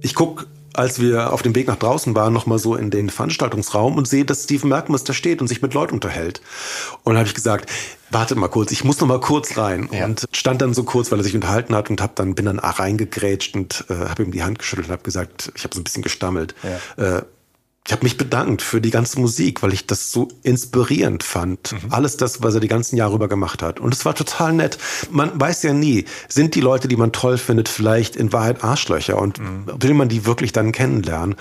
Ich guck, als wir auf dem Weg nach draußen waren, noch mal so in den Veranstaltungsraum und sehe, dass Steven Merkmus da steht und sich mit Leuten unterhält. Und dann habe ich gesagt, wartet mal kurz, ich muss noch mal kurz rein. Ja. Und stand dann so kurz, weil er sich unterhalten hat und hab dann bin dann reingegrätscht und äh, habe ihm die Hand geschüttelt und habe gesagt, ich habe so ein bisschen gestammelt. Äh, ich habe mich bedankt für die ganze Musik, weil ich das so inspirierend fand. Alles das, was er die ganzen Jahre über gemacht hat. Und es war total nett. Man weiß ja nie, sind die Leute, die man toll findet, vielleicht in Wahrheit Arschlöcher und will man die wirklich dann kennenlernen.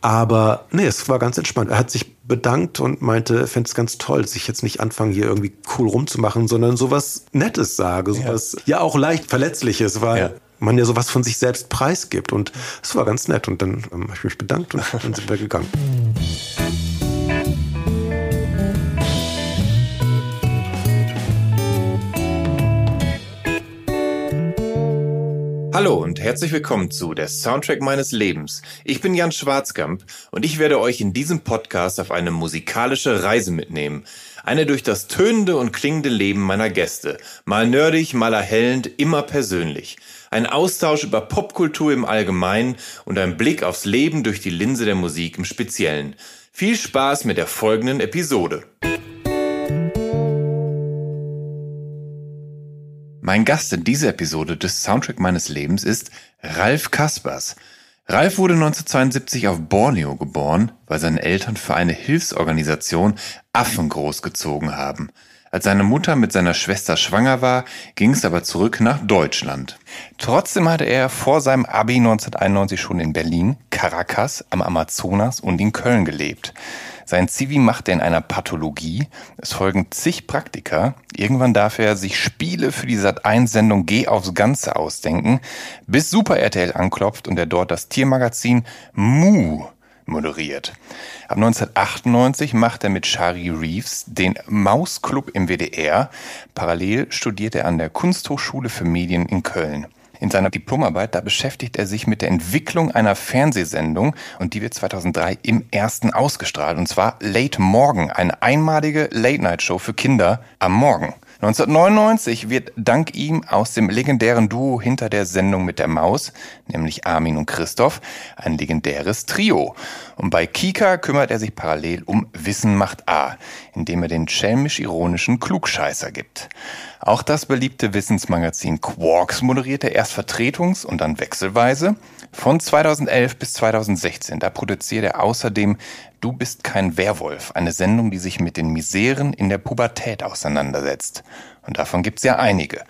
Aber nee, es war ganz entspannt. Er hat sich bedankt und meinte, er fände es ganz toll, dass ich jetzt nicht anfange, hier irgendwie cool rumzumachen, sondern sowas Nettes sage, sowas ja, auch leicht Verletzliches, weil Ja. Man ja sowas von sich selbst preisgibt. Und es war ganz nett. Und dann ähm, habe ich mich bedankt und dann sind wir gegangen. Hallo und herzlich willkommen zu der Soundtrack meines Lebens. Ich bin Jan Schwarzkamp und ich werde euch in diesem Podcast auf eine musikalische Reise mitnehmen. Eine durch das tönende und klingende Leben meiner Gäste. Mal nerdig, mal erhellend, immer persönlich. Ein Austausch über Popkultur im Allgemeinen und ein Blick aufs Leben durch die Linse der Musik im Speziellen. Viel Spaß mit der folgenden Episode. Mein Gast in dieser Episode des Soundtrack meines Lebens ist Ralf Kaspers. Ralf wurde 1972 auf Borneo geboren, weil seine Eltern für eine Hilfsorganisation Affen großgezogen haben. Als seine Mutter mit seiner Schwester schwanger war, ging es aber zurück nach Deutschland. Trotzdem hatte er vor seinem Abi 1991 schon in Berlin, Caracas, am Amazonas und in Köln gelebt. Sein Zivi macht er in einer Pathologie. Es folgen zig Praktika. Irgendwann darf er sich Spiele für die Sat1-Sendung Geh aufs Ganze ausdenken, bis Super RTL anklopft und er dort das Tiermagazin Mu moderiert. Ab 1998 macht er mit Shari Reeves den Mausclub im WDR. Parallel studiert er an der Kunsthochschule für Medien in Köln. In seiner Diplomarbeit, da beschäftigt er sich mit der Entwicklung einer Fernsehsendung und die wird 2003 im ersten ausgestrahlt und zwar Late Morgen, eine einmalige Late-Night-Show für Kinder am Morgen. 1999 wird dank ihm aus dem legendären Duo hinter der Sendung mit der Maus, nämlich Armin und Christoph, ein legendäres Trio. Und bei Kika kümmert er sich parallel um Wissen macht A, indem er den schelmisch-ironischen Klugscheißer gibt. Auch das beliebte Wissensmagazin Quarks moderiert er erst vertretungs- und dann wechselweise. Von 2011 bis 2016, da produziert er außerdem Du bist kein Werwolf, eine Sendung, die sich mit den Miseren in der Pubertät auseinandersetzt. Und davon gibt's ja einige.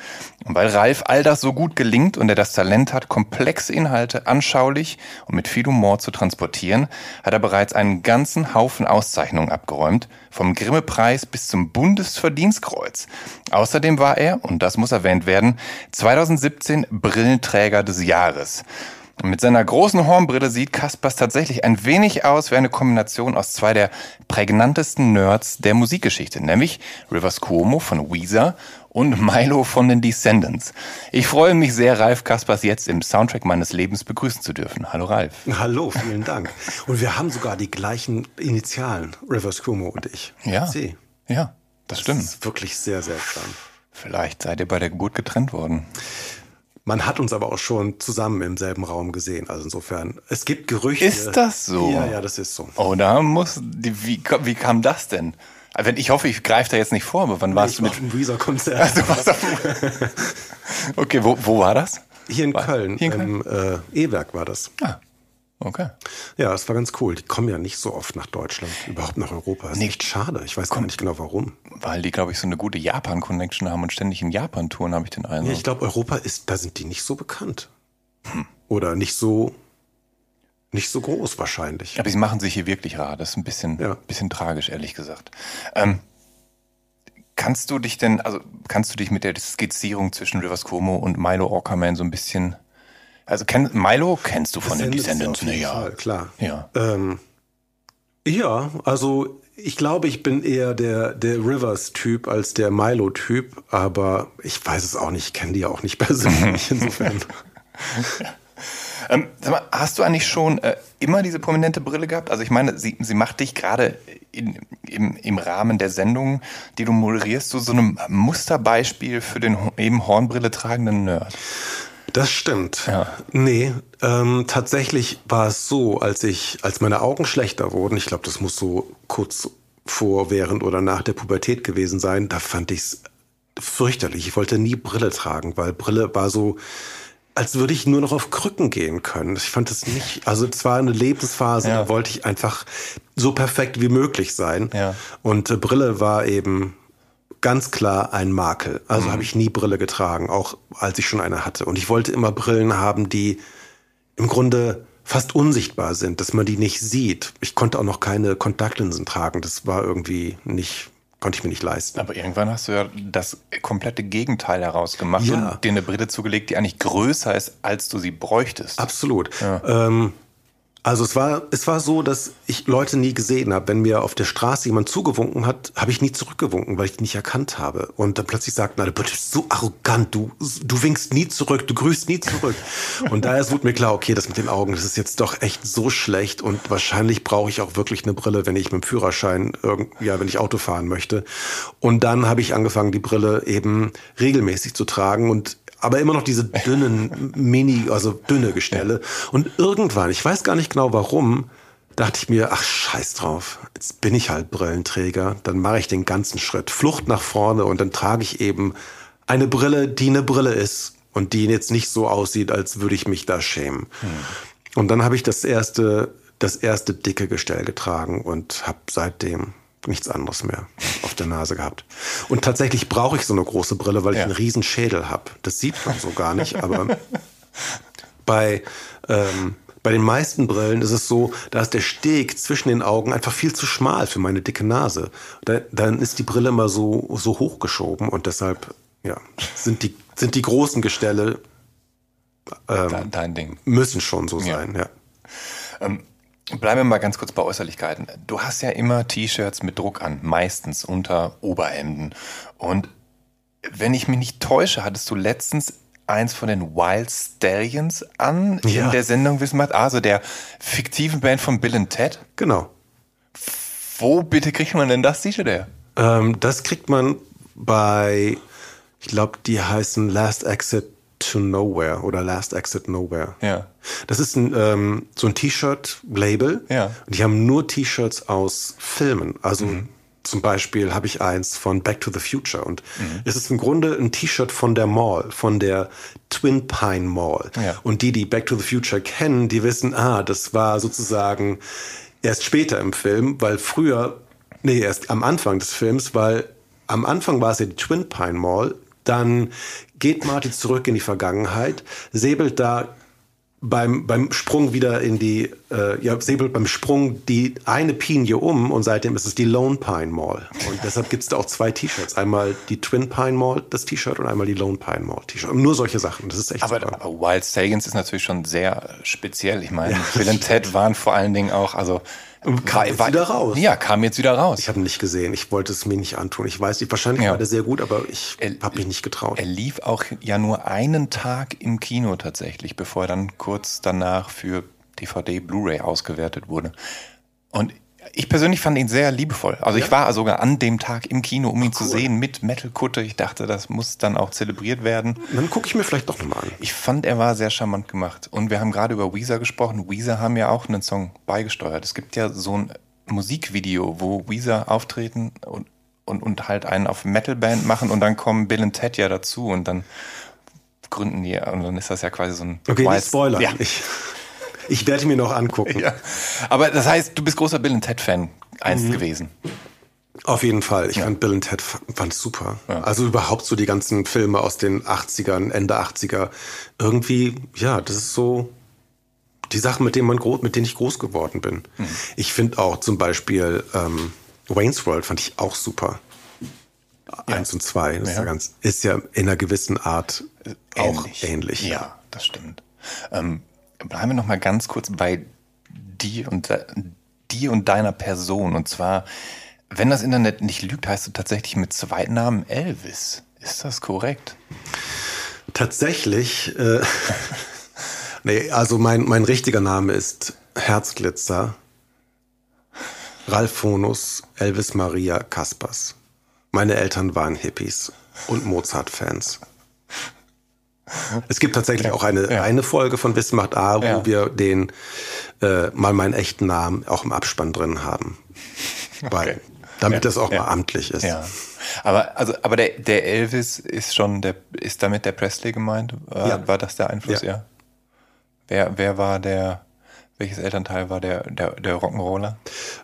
Und weil Ralf all das so gut gelingt und er das Talent hat, komplexe Inhalte anschaulich und mit viel Humor zu transportieren, hat er bereits einen ganzen Haufen Auszeichnungen abgeräumt, vom Grimme-Preis bis zum Bundesverdienstkreuz. Außerdem war er, und das muss erwähnt werden, 2017 Brillenträger des Jahres. Mit seiner großen Hornbrille sieht Kaspers tatsächlich ein wenig aus wie eine Kombination aus zwei der prägnantesten Nerds der Musikgeschichte, nämlich Rivers Cuomo von Weezer und Milo von den Descendants. Ich freue mich sehr, Ralf Kaspers jetzt im Soundtrack meines Lebens begrüßen zu dürfen. Hallo Ralf. Hallo, vielen Dank. Und wir haben sogar die gleichen Initialen, Rivers Cuomo und ich. Ja. C. Ja, das Das stimmt. ist wirklich sehr seltsam. Vielleicht seid ihr bei der Geburt getrennt worden. Man hat uns aber auch schon zusammen im selben Raum gesehen. Also insofern, es gibt Gerüchte. Ist das so? Ja, ja, das ist so. Oh, da muss, die, wie, wie kam das denn? Also, wenn- Ich hoffe, ich greife da jetzt nicht vor, aber wann warst ich du mit war auf dem Weezer-Konzert. Also, okay, wo, wo war das? Hier in War- Köln, Hier in im äh, E-Werk war das. Ah, okay. Ja, das war ganz cool. Die kommen ja nicht so oft nach Deutschland, überhaupt nach Europa. Das ist Nee. echt schade. Ich weiß gar nicht genau warum. Weil die, glaube ich, so eine gute Japan-Connection haben und ständig in Japan touren, habe ich den Eindruck. Ja, ich glaube, Europa ist, da sind die nicht so bekannt. Oder nicht so, nicht so groß wahrscheinlich. Aber sie machen sich hier wirklich rar. Das ist ein bisschen, Ja. bisschen tragisch, ehrlich gesagt. Ähm, kannst du dich denn, also kannst du dich mit der Skizzierung zwischen Rivers Cuomo und Milo Orkerman so ein bisschen, also kenn, Milo kennst du von den Descendants, ne? Ja. Fall, klar. Ja. Ähm, ja, also ich glaube, ich bin eher der, der Rivers-Typ als der Milo-Typ, aber ich weiß es auch nicht, ich kenne die ja auch nicht persönlich, insofern. Ähm, sag mal, hast du eigentlich schon äh, immer diese prominente Brille gehabt? Also ich meine, sie, sie macht dich gerade im, im Rahmen der Sendung, die du moderierst, zu so einem Musterbeispiel für den eben Hornbrille tragenden Nerd. Das stimmt. Ja. Nee, ähm, tatsächlich war es so, als ich, als meine Augen schlechter wurden, ich glaube, das muss so kurz vor, während oder nach der Pubertät gewesen sein, da fand ich es fürchterlich. Ich wollte nie Brille tragen, weil Brille war so, als würde ich nur noch auf Krücken gehen können. Ich fand es nicht, also es war eine Lebensphase, Ja. da wollte ich einfach so perfekt wie möglich sein. Ja. Und äh, Brille war eben ganz klar ein Makel. Also habe ich nie Brille getragen, auch als ich schon eine hatte. Und ich wollte immer Brillen haben, die im Grunde fast unsichtbar sind, dass man die nicht sieht. Ich konnte auch noch keine Kontaktlinsen tragen. Das war irgendwie nicht, konnte ich mir nicht leisten. Aber irgendwann hast du ja das komplette Gegenteil herausgemacht Ja. und dir eine Brille zugelegt, die eigentlich größer ist, als du sie bräuchtest. Absolut. Ähm, also es war, es war so, dass ich Leute nie gesehen habe. Wenn mir auf der Straße jemand zugewunken hat, habe ich nie zurückgewunken, weil ich die nicht erkannt habe. Und dann plötzlich sagten alle, du bist so arrogant, du, du winkst nie zurück, du grüßt nie zurück. Und daher wurde mir klar, okay, das mit den Augen, das ist jetzt doch echt so schlecht und wahrscheinlich brauche ich auch wirklich eine Brille, wenn ich mit dem Führerschein, irgend, ja, wenn ich Auto fahren möchte. Und dann habe ich angefangen, die Brille eben regelmäßig zu tragen und aber immer noch diese dünnen, mini, also dünne Gestelle. Und irgendwann, ich weiß gar nicht genau warum, dachte ich mir, ach scheiß drauf, jetzt bin ich halt Brillenträger, dann mache ich den ganzen Schritt, Flucht nach vorne und dann trage ich eben eine Brille, die eine Brille ist und die jetzt nicht so aussieht, als würde ich mich da schämen. Und dann habe ich das erste, das erste dicke Gestell getragen und habe seitdem nichts anderes mehr auf der Nase gehabt. Und tatsächlich brauche ich so eine große Brille, weil Ja. ich einen riesen Schädel habe. Das sieht man so gar nicht, aber bei, ähm, bei den meisten Brillen ist es so, da ist der Steg zwischen den Augen einfach viel zu schmal für meine dicke Nase. Da, dann ist die Brille immer so, so hochgeschoben und deshalb ja, sind, die, sind die großen Gestelle De- Dein Ding. müssen schon so Ja. sein. Ja. Bleiben wir mal ganz kurz bei Äußerlichkeiten. Du hast ja immer T-Shirts mit Druck an, meistens unter Oberhemden. Und wenn ich mich nicht täusche, hattest du letztens eins von den Wild Stallions an Ja. in der Sendung Wismar, also der fiktiven Band von Bill und Ted. Genau. Wo bitte kriegt man denn das T-Shirt her? Ähm, das kriegt man bei, ich glaube, die heißen Last Exit to Nowhere oder Last Exit Nowhere. Ja. Das ist ein, ähm, so ein T-Shirt-Label. Ja. Und die haben nur T-Shirts aus Filmen. Also Mhm. zum Beispiel habe ich eins von Back to the Future. Und Mhm. es ist im Grunde ein T-Shirt von der Mall, von der Twin Pine Mall. Ja. Und die, die Back to the Future kennen, die wissen, ah, das war sozusagen erst später im Film, weil früher, nee, erst am Anfang des Films, weil am Anfang war es ja die Twin Pine Mall, dann geht Marty zurück in die Vergangenheit, säbelt da beim, beim Sprung wieder in die, äh, ja, säbelt beim Sprung die eine Pinie um und seitdem ist es die Lone Pine Mall. Und deshalb gibt es da auch zwei T-Shirts. Einmal die Twin Pine Mall, das T-Shirt, und einmal die Lone Pine Mall T-Shirt. Nur solche Sachen. Das ist echt Aber, super. aber Wild Stallions ist natürlich schon sehr speziell. Ich meine, Bill und Ted waren vor allen Dingen auch, also kam jetzt wieder raus. Ja, kam jetzt wieder raus. Ich habe ihn nicht gesehen. Ich wollte es mir nicht antun. Ich weiß nicht, wahrscheinlich Ja. war der sehr gut, aber ich habe mich nicht getraut. Er lief auch ja nur einen Tag im Kino tatsächlich, bevor er dann kurz danach für DVD, Blu-ray ausgewertet wurde. Und ich persönlich fand ihn sehr liebevoll. Also ich war sogar an dem Tag im Kino, um ihn zu sehen mit Metal-Kutte. Ich dachte, das muss dann auch zelebriert werden. Dann gucke ich mir vielleicht doch nochmal an. Ich fand, er war sehr charmant gemacht. Und wir haben gerade über Weezer gesprochen. Weezer haben ja auch einen Song beigesteuert. Es gibt ja so ein Musikvideo, wo Weezer auftreten und, und, und halt einen auf Metalband machen und dann kommen Bill und Ted ja dazu und dann gründen die und dann ist das ja quasi so ein Okay, Wild- Spoiler. Ja. Ich, ich werde mir noch angucken. ja. Aber das heißt, du bist großer Bill Ted Fan einst Mhm. gewesen. Auf jeden Fall. Ich fand Bill und Ted fand super. Also überhaupt so die ganzen Filme aus den 80ern, Ende 80er. Irgendwie, ja, das ist so die Sachen, mit denen man groß, mit denen ich groß geworden bin. Mhm. Ich finde auch zum Beispiel ähm, Wayne's World fand ich auch super. Eins und zwei, das ist, Ja. ja ganz, ist ja in einer gewissen Art auch ähnlich. Ja, das stimmt. Ähm, bleiben wir noch mal ganz kurz bei dir und dir und deiner Person. Und zwar, wenn das Internet nicht lügt, heißt du tatsächlich mit Zweitnamen Elvis. Ist das korrekt? Tatsächlich, äh, nee, also mein, mein richtiger Name ist Herzglitzer, Ralphonus Elvis Maria Kaspers. Meine Eltern waren Hippies und Mozart-Fans. Es gibt tatsächlich auch eine, ja. eine Folge von Wissen macht A, wo Ja. wir den äh, mal meinen echten Namen auch im Abspann drin haben. Weil, damit Ja. das auch mal amtlich ist. Ja. Aber, also, aber der, der Elvis ist schon der, ist damit der Presley gemeint? War, Ja. war das der Einfluss? Ja. Wer, wer war der, welches Elternteil war der, der, der Rock'n'Roller?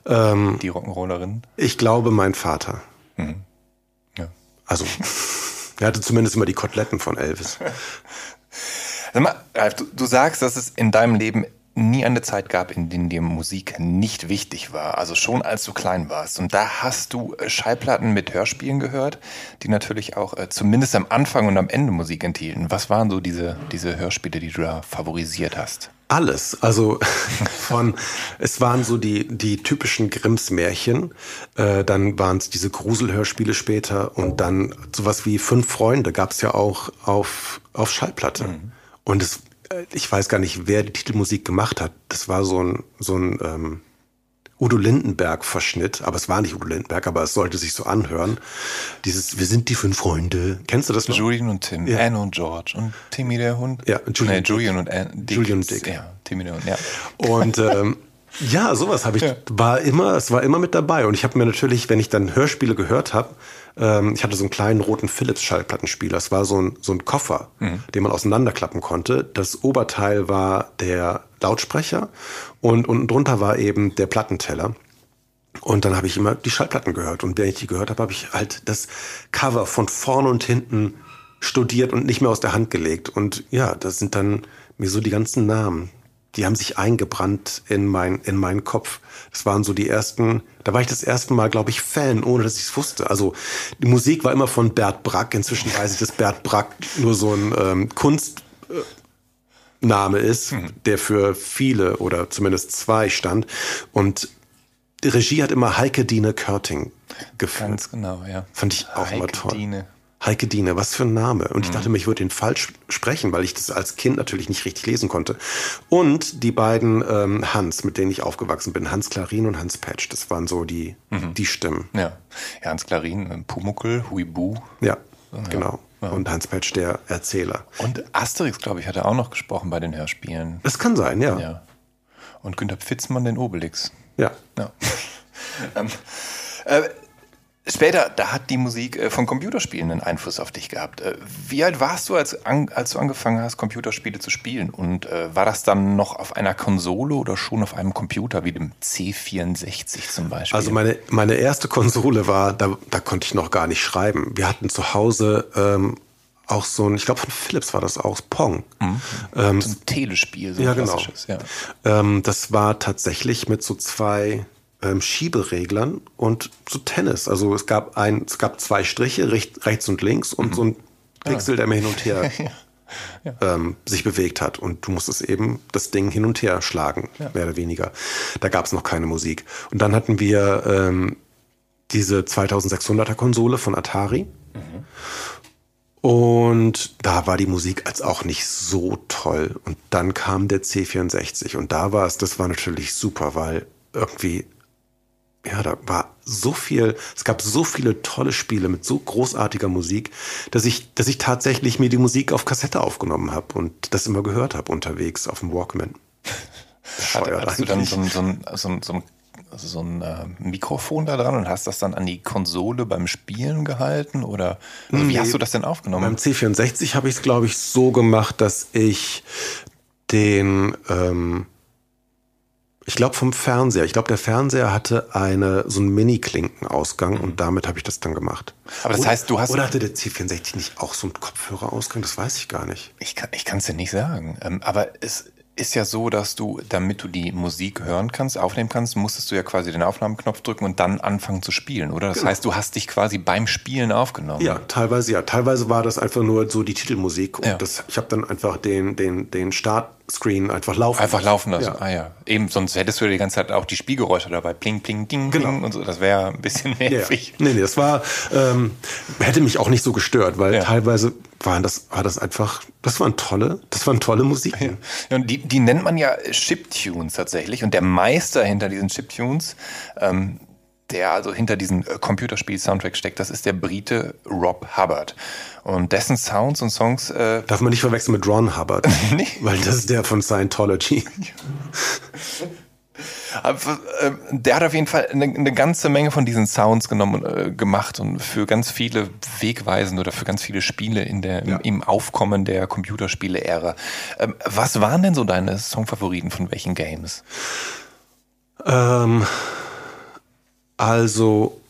Ähm, Die Rock'n'Rollerin? ich glaube, mein Vater. Ja. Also, er hatte zumindest immer die Koteletten von Elvis. Sag mal, Ralf, du, du sagst, dass es in deinem Leben nie eine Zeit gab, in der dir Musik nicht wichtig war. Also schon als du klein warst. Und da hast du äh, Schallplatten mit Hörspielen gehört, die natürlich auch äh, zumindest am Anfang und am Ende Musik enthielten. Was waren so diese, diese Hörspiele, die du da favorisiert hast? Alles. Also von, es waren so die, die typischen Grimms-Märchen, äh, dann waren es diese Gruselhörspiele später und dann sowas wie Fünf Freunde gab es ja auch auf, auf Schallplatte. Und es, äh, ich weiß gar nicht, wer die Titelmusik gemacht hat. Das war so ein, so ein ähm, Udo Lindenberg-Verschnitt, aber es war nicht Udo Lindenberg, aber es sollte sich so anhören. Dieses Wir sind die fünf Freunde. Kennst du das noch? Julian und Tim, Ja. Anne und George und Timmy der Hund. Ja, Julian nee, und Julian und Anne. Dick. Julian und Dick. Ja, Timmy der Hund, ja. Und ähm, ja, sowas habe ich, war immer, es war immer mit dabei. Und ich habe mir natürlich, wenn ich dann Hörspiele gehört habe, ähm, ich hatte so einen kleinen roten Philips-Schallplattenspieler. Es war so ein, so ein Koffer, den man auseinanderklappen konnte. Das Oberteil war der Lautsprecher und unten drunter war eben der Plattenteller. Und dann habe ich immer die Schallplatten gehört. Und wenn ich die gehört habe, habe ich halt das Cover von vorne und hinten studiert und nicht mehr aus der Hand gelegt. Und ja, das sind dann mir so die ganzen Namen. Die haben sich eingebrannt in mein, in meinen Kopf. Das waren so die ersten, da war ich das erste Mal, glaube ich, Fan, ohne dass ich es wusste. Also die Musik war immer von Bert Brack. Inzwischen weiß ich, dass Bert Brack nur so ein ähm, Kunst, Name ist, der für viele oder zumindest zwei stand. Und die Regie hat immer Heike Dine Körting geführt. Ganz genau, ja. Fand ich auch immer Heike toll. Diene. Heike Dine, was für ein Name. Und ich Mhm. dachte mir, ich würde ihn falsch sprechen, weil ich das als Kind natürlich nicht richtig lesen konnte. Und die beiden ähm, Hans, mit denen ich aufgewachsen bin, Hans Klarin und Hans Patch, das waren so die, Mhm. die Stimmen. Ja. ja, Hans Klarin, äh, Pumuckel, Huibu. Ja, genau. Und Hans Patch, der Erzähler. Und Asterix, glaube ich, hat er auch noch gesprochen bei den Hörspielen. Das kann sein, ja. Ja. Und Günter Pfitzmann den Obelix. ja. Ja. ähm, äh, später, da hat die Musik äh, von Computerspielen einen Einfluss auf dich gehabt. Äh, wie alt warst du, als, als du angefangen hast, Computerspiele zu spielen? Und äh, war das dann noch auf einer Konsole oder schon auf einem Computer, wie dem C64 zum Beispiel? Also meine, meine erste Konsole war, da, da konnte ich noch gar nicht schreiben. Wir hatten zu Hause ähm, auch so ein, ich glaube von Philips war das auch, Pong. Ähm, so ein Telespiel, so ein ja, genau. klassisches. Ja. Ähm, das war tatsächlich mit so zwei ähm, Schiebereglern und so Tennis. Also es gab ein, es gab zwei Striche, recht, rechts und links und so ein Pixel, der mir hin und her ähm, sich bewegt hat. Und du musstest eben das Ding hin und her schlagen, mehr oder weniger. Da gab es noch keine Musik. Und dann hatten wir ähm, diese 2600er Konsole von Atari. Und da war die Musik als auch nicht so toll. Und dann kam der C64 und da war es, das war natürlich super, weil irgendwie, ja, da war so viel, es gab so viele tolle Spiele mit so großartiger Musik, dass ich, dass ich tatsächlich mir die Musik auf Kassette aufgenommen habe und das immer gehört habe unterwegs auf dem Walkman. Bescheuert hattest du dann so ein, so ein, so ein, so ein also so ein äh, Mikrofon da dran und hast das dann an die Konsole beim Spielen gehalten? Oder also wie hast du das denn aufgenommen? Beim C64 habe ich es, glaube ich, so gemacht, dass ich den, ähm, ich glaube vom Fernseher, ich glaube der Fernseher hatte eine so einen Mini-Klinkenausgang und damit habe ich das dann gemacht. Aber das oder, heißt, du hast- Oder hatte der C64 nicht auch so einen Kopfhörerausgang? Das weiß ich gar nicht. Ich kann ich kann's dir nicht sagen. Ähm, aber es ist ja so, dass du, damit du die Musik hören kannst, aufnehmen kannst, musstest du ja quasi den Aufnahmeknopf drücken und dann anfangen zu spielen, oder? Das heißt, du hast dich quasi beim Spielen aufgenommen. Ja, teilweise ja. Teilweise war das einfach nur so die Titelmusik und Ja. das, ich habe dann einfach den, den, den Startscreen einfach laufen Einfach laufen lassen. Ja. Ah ja. Eben, sonst hättest du ja die ganze Zeit auch die Spielgeräusche dabei. Pling, pling, ding, Genau. ding und so. Das wäre ein bisschen Ja, ja. nervig. Nee, nee, das war, ähm, hätte mich auch nicht so gestört, weil Ja. teilweise waren das, war das einfach, das waren tolle, das waren tolle Musik. Ja, und die, die nennt man ja Chiptunes tatsächlich. Und der Meister hinter diesen Chiptunes, ähm, der also hinter diesem äh, Computerspiel-Soundtrack steckt, das ist der Brite Rob Hubbard. Und dessen Sounds und Songs äh, Darf man nicht verwechseln mit Ron Hubbard, Nee. weil das ist der von Scientology. Aber, äh, der hat auf jeden Fall eine, eine ganze Menge von diesen Sounds genommen äh, gemacht und für ganz viele Wegweisende oder für ganz viele Spiele in der, im, Ja. im Aufkommen der Computerspiele-Ära. Ähm, was waren denn so deine Songfavoriten von welchen Games? Ähm, also,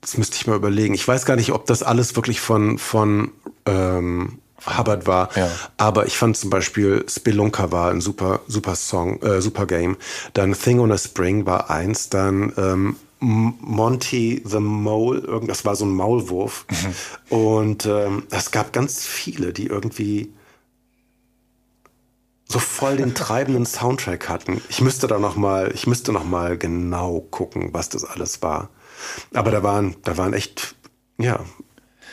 das müsste ich mal überlegen. Ich weiß gar nicht, ob das alles wirklich von, von ähm, Hubbard war. Ja. Aber ich fand zum Beispiel Spelunker war ein super, super Song, äh, super Game. Dann Thing on a Spring war eins. Dann ähm, Monty the Mole, irgend- das war so ein Maulwurf. Und ähm, es gab ganz viele, die irgendwie so voll den treibenden Soundtrack hatten. Ich müsste da noch mal, ich müsste noch mal genau gucken, was das alles war. Aber da waren, da waren echt, ja,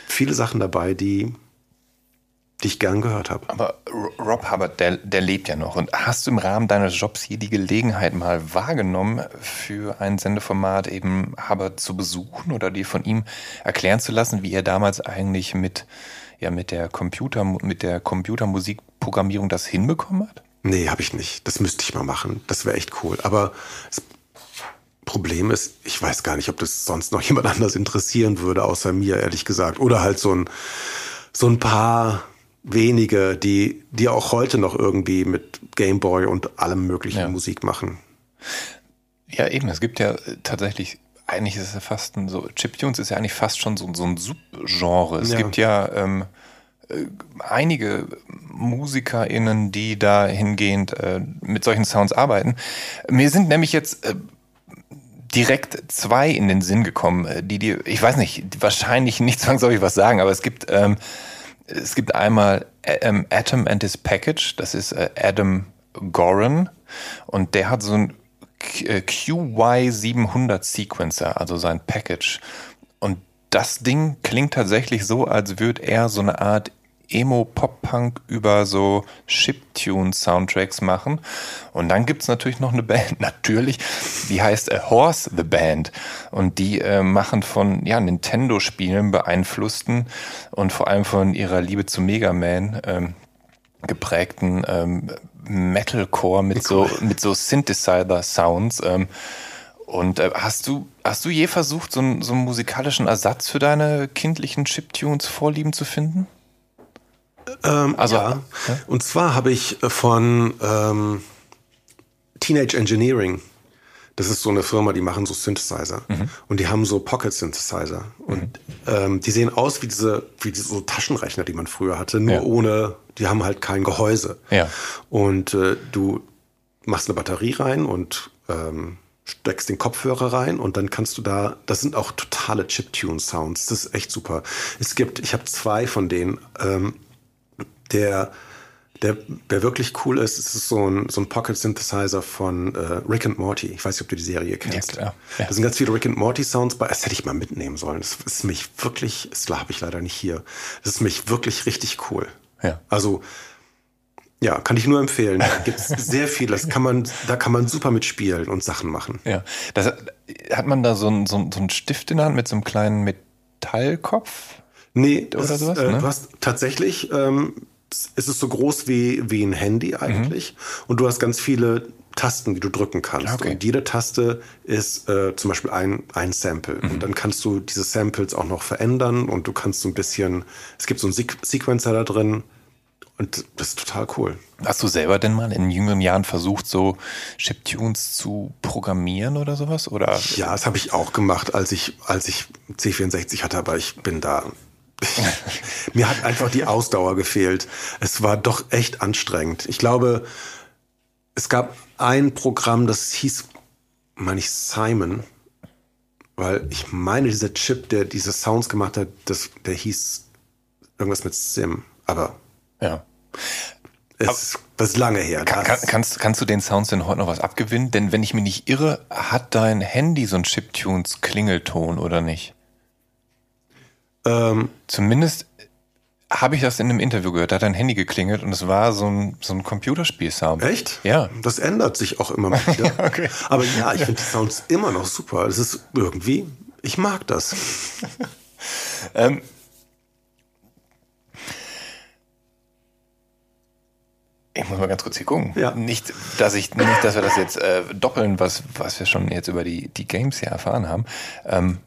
viele Sachen dabei, die, die ich gern gehört habe. Aber Rob Hubbard, der, der lebt ja noch. Und hast du im Rahmen deines Jobs hier die Gelegenheit mal wahrgenommen, für ein Sendeformat eben Hubbard zu besuchen oder dir von ihm erklären zu lassen, wie er damals eigentlich mit, ja, mit der Computer, mit der Computermusikprogrammierung das hinbekommen hat? Nee, habe ich nicht. Das müsste ich mal machen. Das wäre echt cool. Aber das Problem ist, ich weiß gar nicht, ob das sonst noch jemand anders interessieren würde, außer mir, ehrlich gesagt. Oder halt so ein, so ein paar wenige, die, die auch heute noch irgendwie mit Gameboy und allem möglichen Ja. Musik machen. Ja, eben. Es gibt ja äh, tatsächlich, eigentlich ist es ja fast ein so, Chiptunes ist ja eigentlich fast schon so, so ein Subgenre. Es Ja. gibt ja ähm, äh, einige MusikerInnen, die dahingehend äh, mit solchen Sounds arbeiten. Mir sind nämlich jetzt äh, direkt zwei in den Sinn gekommen, äh, die dir, ich weiß nicht, wahrscheinlich nicht zwangsläufig was sagen, aber es gibt, ähm, es gibt einmal äh, ähm, and his Package, das ist äh, Adam Goran und der hat so ein QY700 Sequencer, also sein Package. Und das Ding klingt tatsächlich so, als würde er so eine Art Emo-Pop-Punk über so Chiptune-Soundtracks machen. Und dann gibt's natürlich noch eine Band, natürlich, die heißt äh, Horse the Band. Und die äh, machen von ja, Nintendo-Spielen beeinflussten und vor allem von ihrer Liebe zu Mega Man ähm, geprägten ähm, Metalcore mit so, mit so Synthesizer-Sounds. Ähm, und äh, hast du, hast du je versucht, so einen, so einen musikalischen Ersatz für deine kindlichen Chiptunes Vorlieben zu finden? Ähm, Also, ja. ja. Und zwar habe ich von ähm, Teenage Engineering, das ist so eine Firma, die machen so Synthesizer. Mhm. Und die haben so Pocket Synthesizer. Und ähm, die sehen aus wie diese, wie diese so Taschenrechner, die man früher hatte, nur Ja. ohne, die haben halt kein Gehäuse. Ja. Und äh, du machst eine Batterie rein und ähm, steckst den Kopfhörer rein und dann kannst du da, das sind auch totale Chiptune-Sounds, das ist echt super. Es gibt, ich habe zwei von denen, ähm, der, der, der wirklich cool ist, es ist so ein, so ein Pocket Synthesizer von äh, Rick and Morty. Ich weiß nicht, ob du die Serie kennst. klar. Ja. Da sind ganz viele Rick and Morty Sounds bei. Das hätte ich mal mitnehmen sollen. Das ist mich wirklich, das habe ich leider nicht hier. Das ist mich wirklich richtig cool. Ja. Also, ja, kann ich nur empfehlen. Da gibt's sehr viel. Das kann man, da kann man super mitspielen und Sachen machen. Ja. Das, hat man da so einen, so, so einen Stift in der Hand mit so einem kleinen Metallkopf? Nee, das Oder ist, sowas, äh, ne? du hast tatsächlich, ähm, ist es so groß wie, wie ein Handy eigentlich. Und du hast ganz viele Tasten, die du drücken kannst. Okay. Und jede Taste ist äh, zum Beispiel ein, ein Sample. Mhm. Und dann kannst du diese Samples auch noch verändern und du kannst so ein bisschen, es gibt so einen Sequ Sequencer da drin und das ist total cool. Hast du selber denn mal in jüngeren Jahren versucht, so Chiptunes zu programmieren oder sowas? Oder Ja, das habe ich auch gemacht, als ich, als ich C64 hatte, aber ich bin da. Mir hat einfach die Ausdauer gefehlt. Es war doch echt anstrengend. Ich glaube, es gab ein Programm, das hieß, meine ich, Simon, weil ich meine, dieser Chip, der diese Sounds gemacht hat, das, der hieß irgendwas mit Sim. Aber ja. es, das ist lange her. Kann, kann, kannst, kannst du den Sounds denn heute noch was abgewinnen? Denn wenn ich mich nicht irre, hat dein Handy so einen Chiptunes-Klingelton oder nicht? ähm, Zumindest habe ich das in einem Interview gehört. Da hat dein Handy geklingelt und es war so ein, so ein Computerspiel-Sound. Echt? Ja. Das ändert sich auch immer wieder. okay. Aber ja, ich finde die Sounds immer noch super. Es ist irgendwie, ich mag das. Ähm, ich muss mal ganz kurz hier gucken. Ja. Nicht, dass ich, nicht, dass wir das jetzt äh, doppeln, was, was wir schon jetzt über die, die Games ja erfahren haben. Ähm,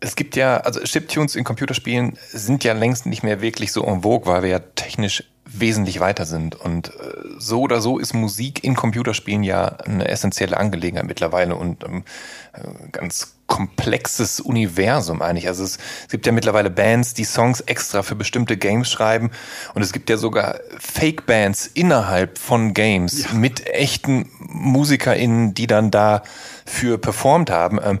es gibt ja, also Chiptunes in Computerspielen sind ja längst nicht mehr wirklich so en vogue, weil wir ja technisch wesentlich weiter sind. Und äh, so oder so ist Musik in Computerspielen ja eine essentielle Angelegenheit mittlerweile und ähm, äh, ganz komplexes Universum eigentlich. Also es, es gibt ja mittlerweile Bands, die Songs extra für bestimmte Games schreiben und es gibt ja sogar Fake-Bands innerhalb von Games mit echten MusikerInnen, die dann dafür performt haben. Ähm,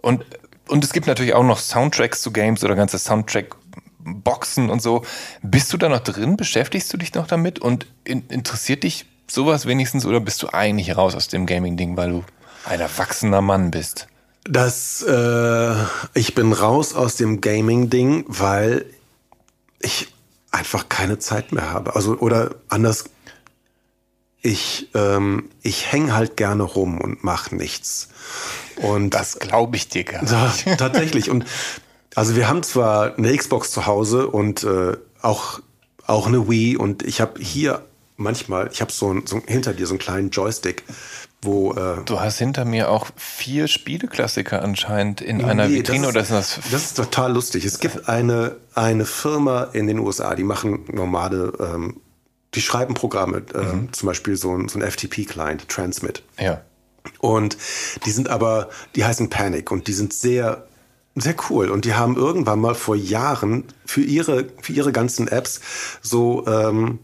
und, und es gibt natürlich auch noch Soundtracks zu Games oder ganze Soundtrack-Boxen und so. Bist du da noch drin? Beschäftigst du dich noch damit? Und in, interessiert dich sowas wenigstens oder bist du eigentlich raus aus dem Gaming-Ding, weil du ein erwachsener Mann bist? Das, äh, ich bin raus aus dem Gaming-Ding, weil ich einfach keine Zeit mehr habe. Also, oder anders, ich, ähm, ich hänge halt gerne rum und mache nichts. Und Das glaube ich dir gar nicht. Ja, tatsächlich. Und also wir haben zwar eine Xbox zu Hause und äh, auch, auch eine Wii und ich habe hier manchmal, ich habe so, ein, so hinter dir so einen kleinen Joystick, wo äh, Du hast hinter mir auch vier Spieleklassiker anscheinend in einer Nee, Vitrine oder das ist ist, das? das ist total lustig. Es gibt eine, eine Firma in den USA, die machen normale, ähm, die schreiben Programme, ähm, zum Beispiel so ein, so ein FTP-Client, Transmit. Ja. Und die sind aber, die heißen Panic und die sind sehr, sehr cool. Und die haben irgendwann mal vor Jahren für ihre, für ihre ganzen Apps so ähm,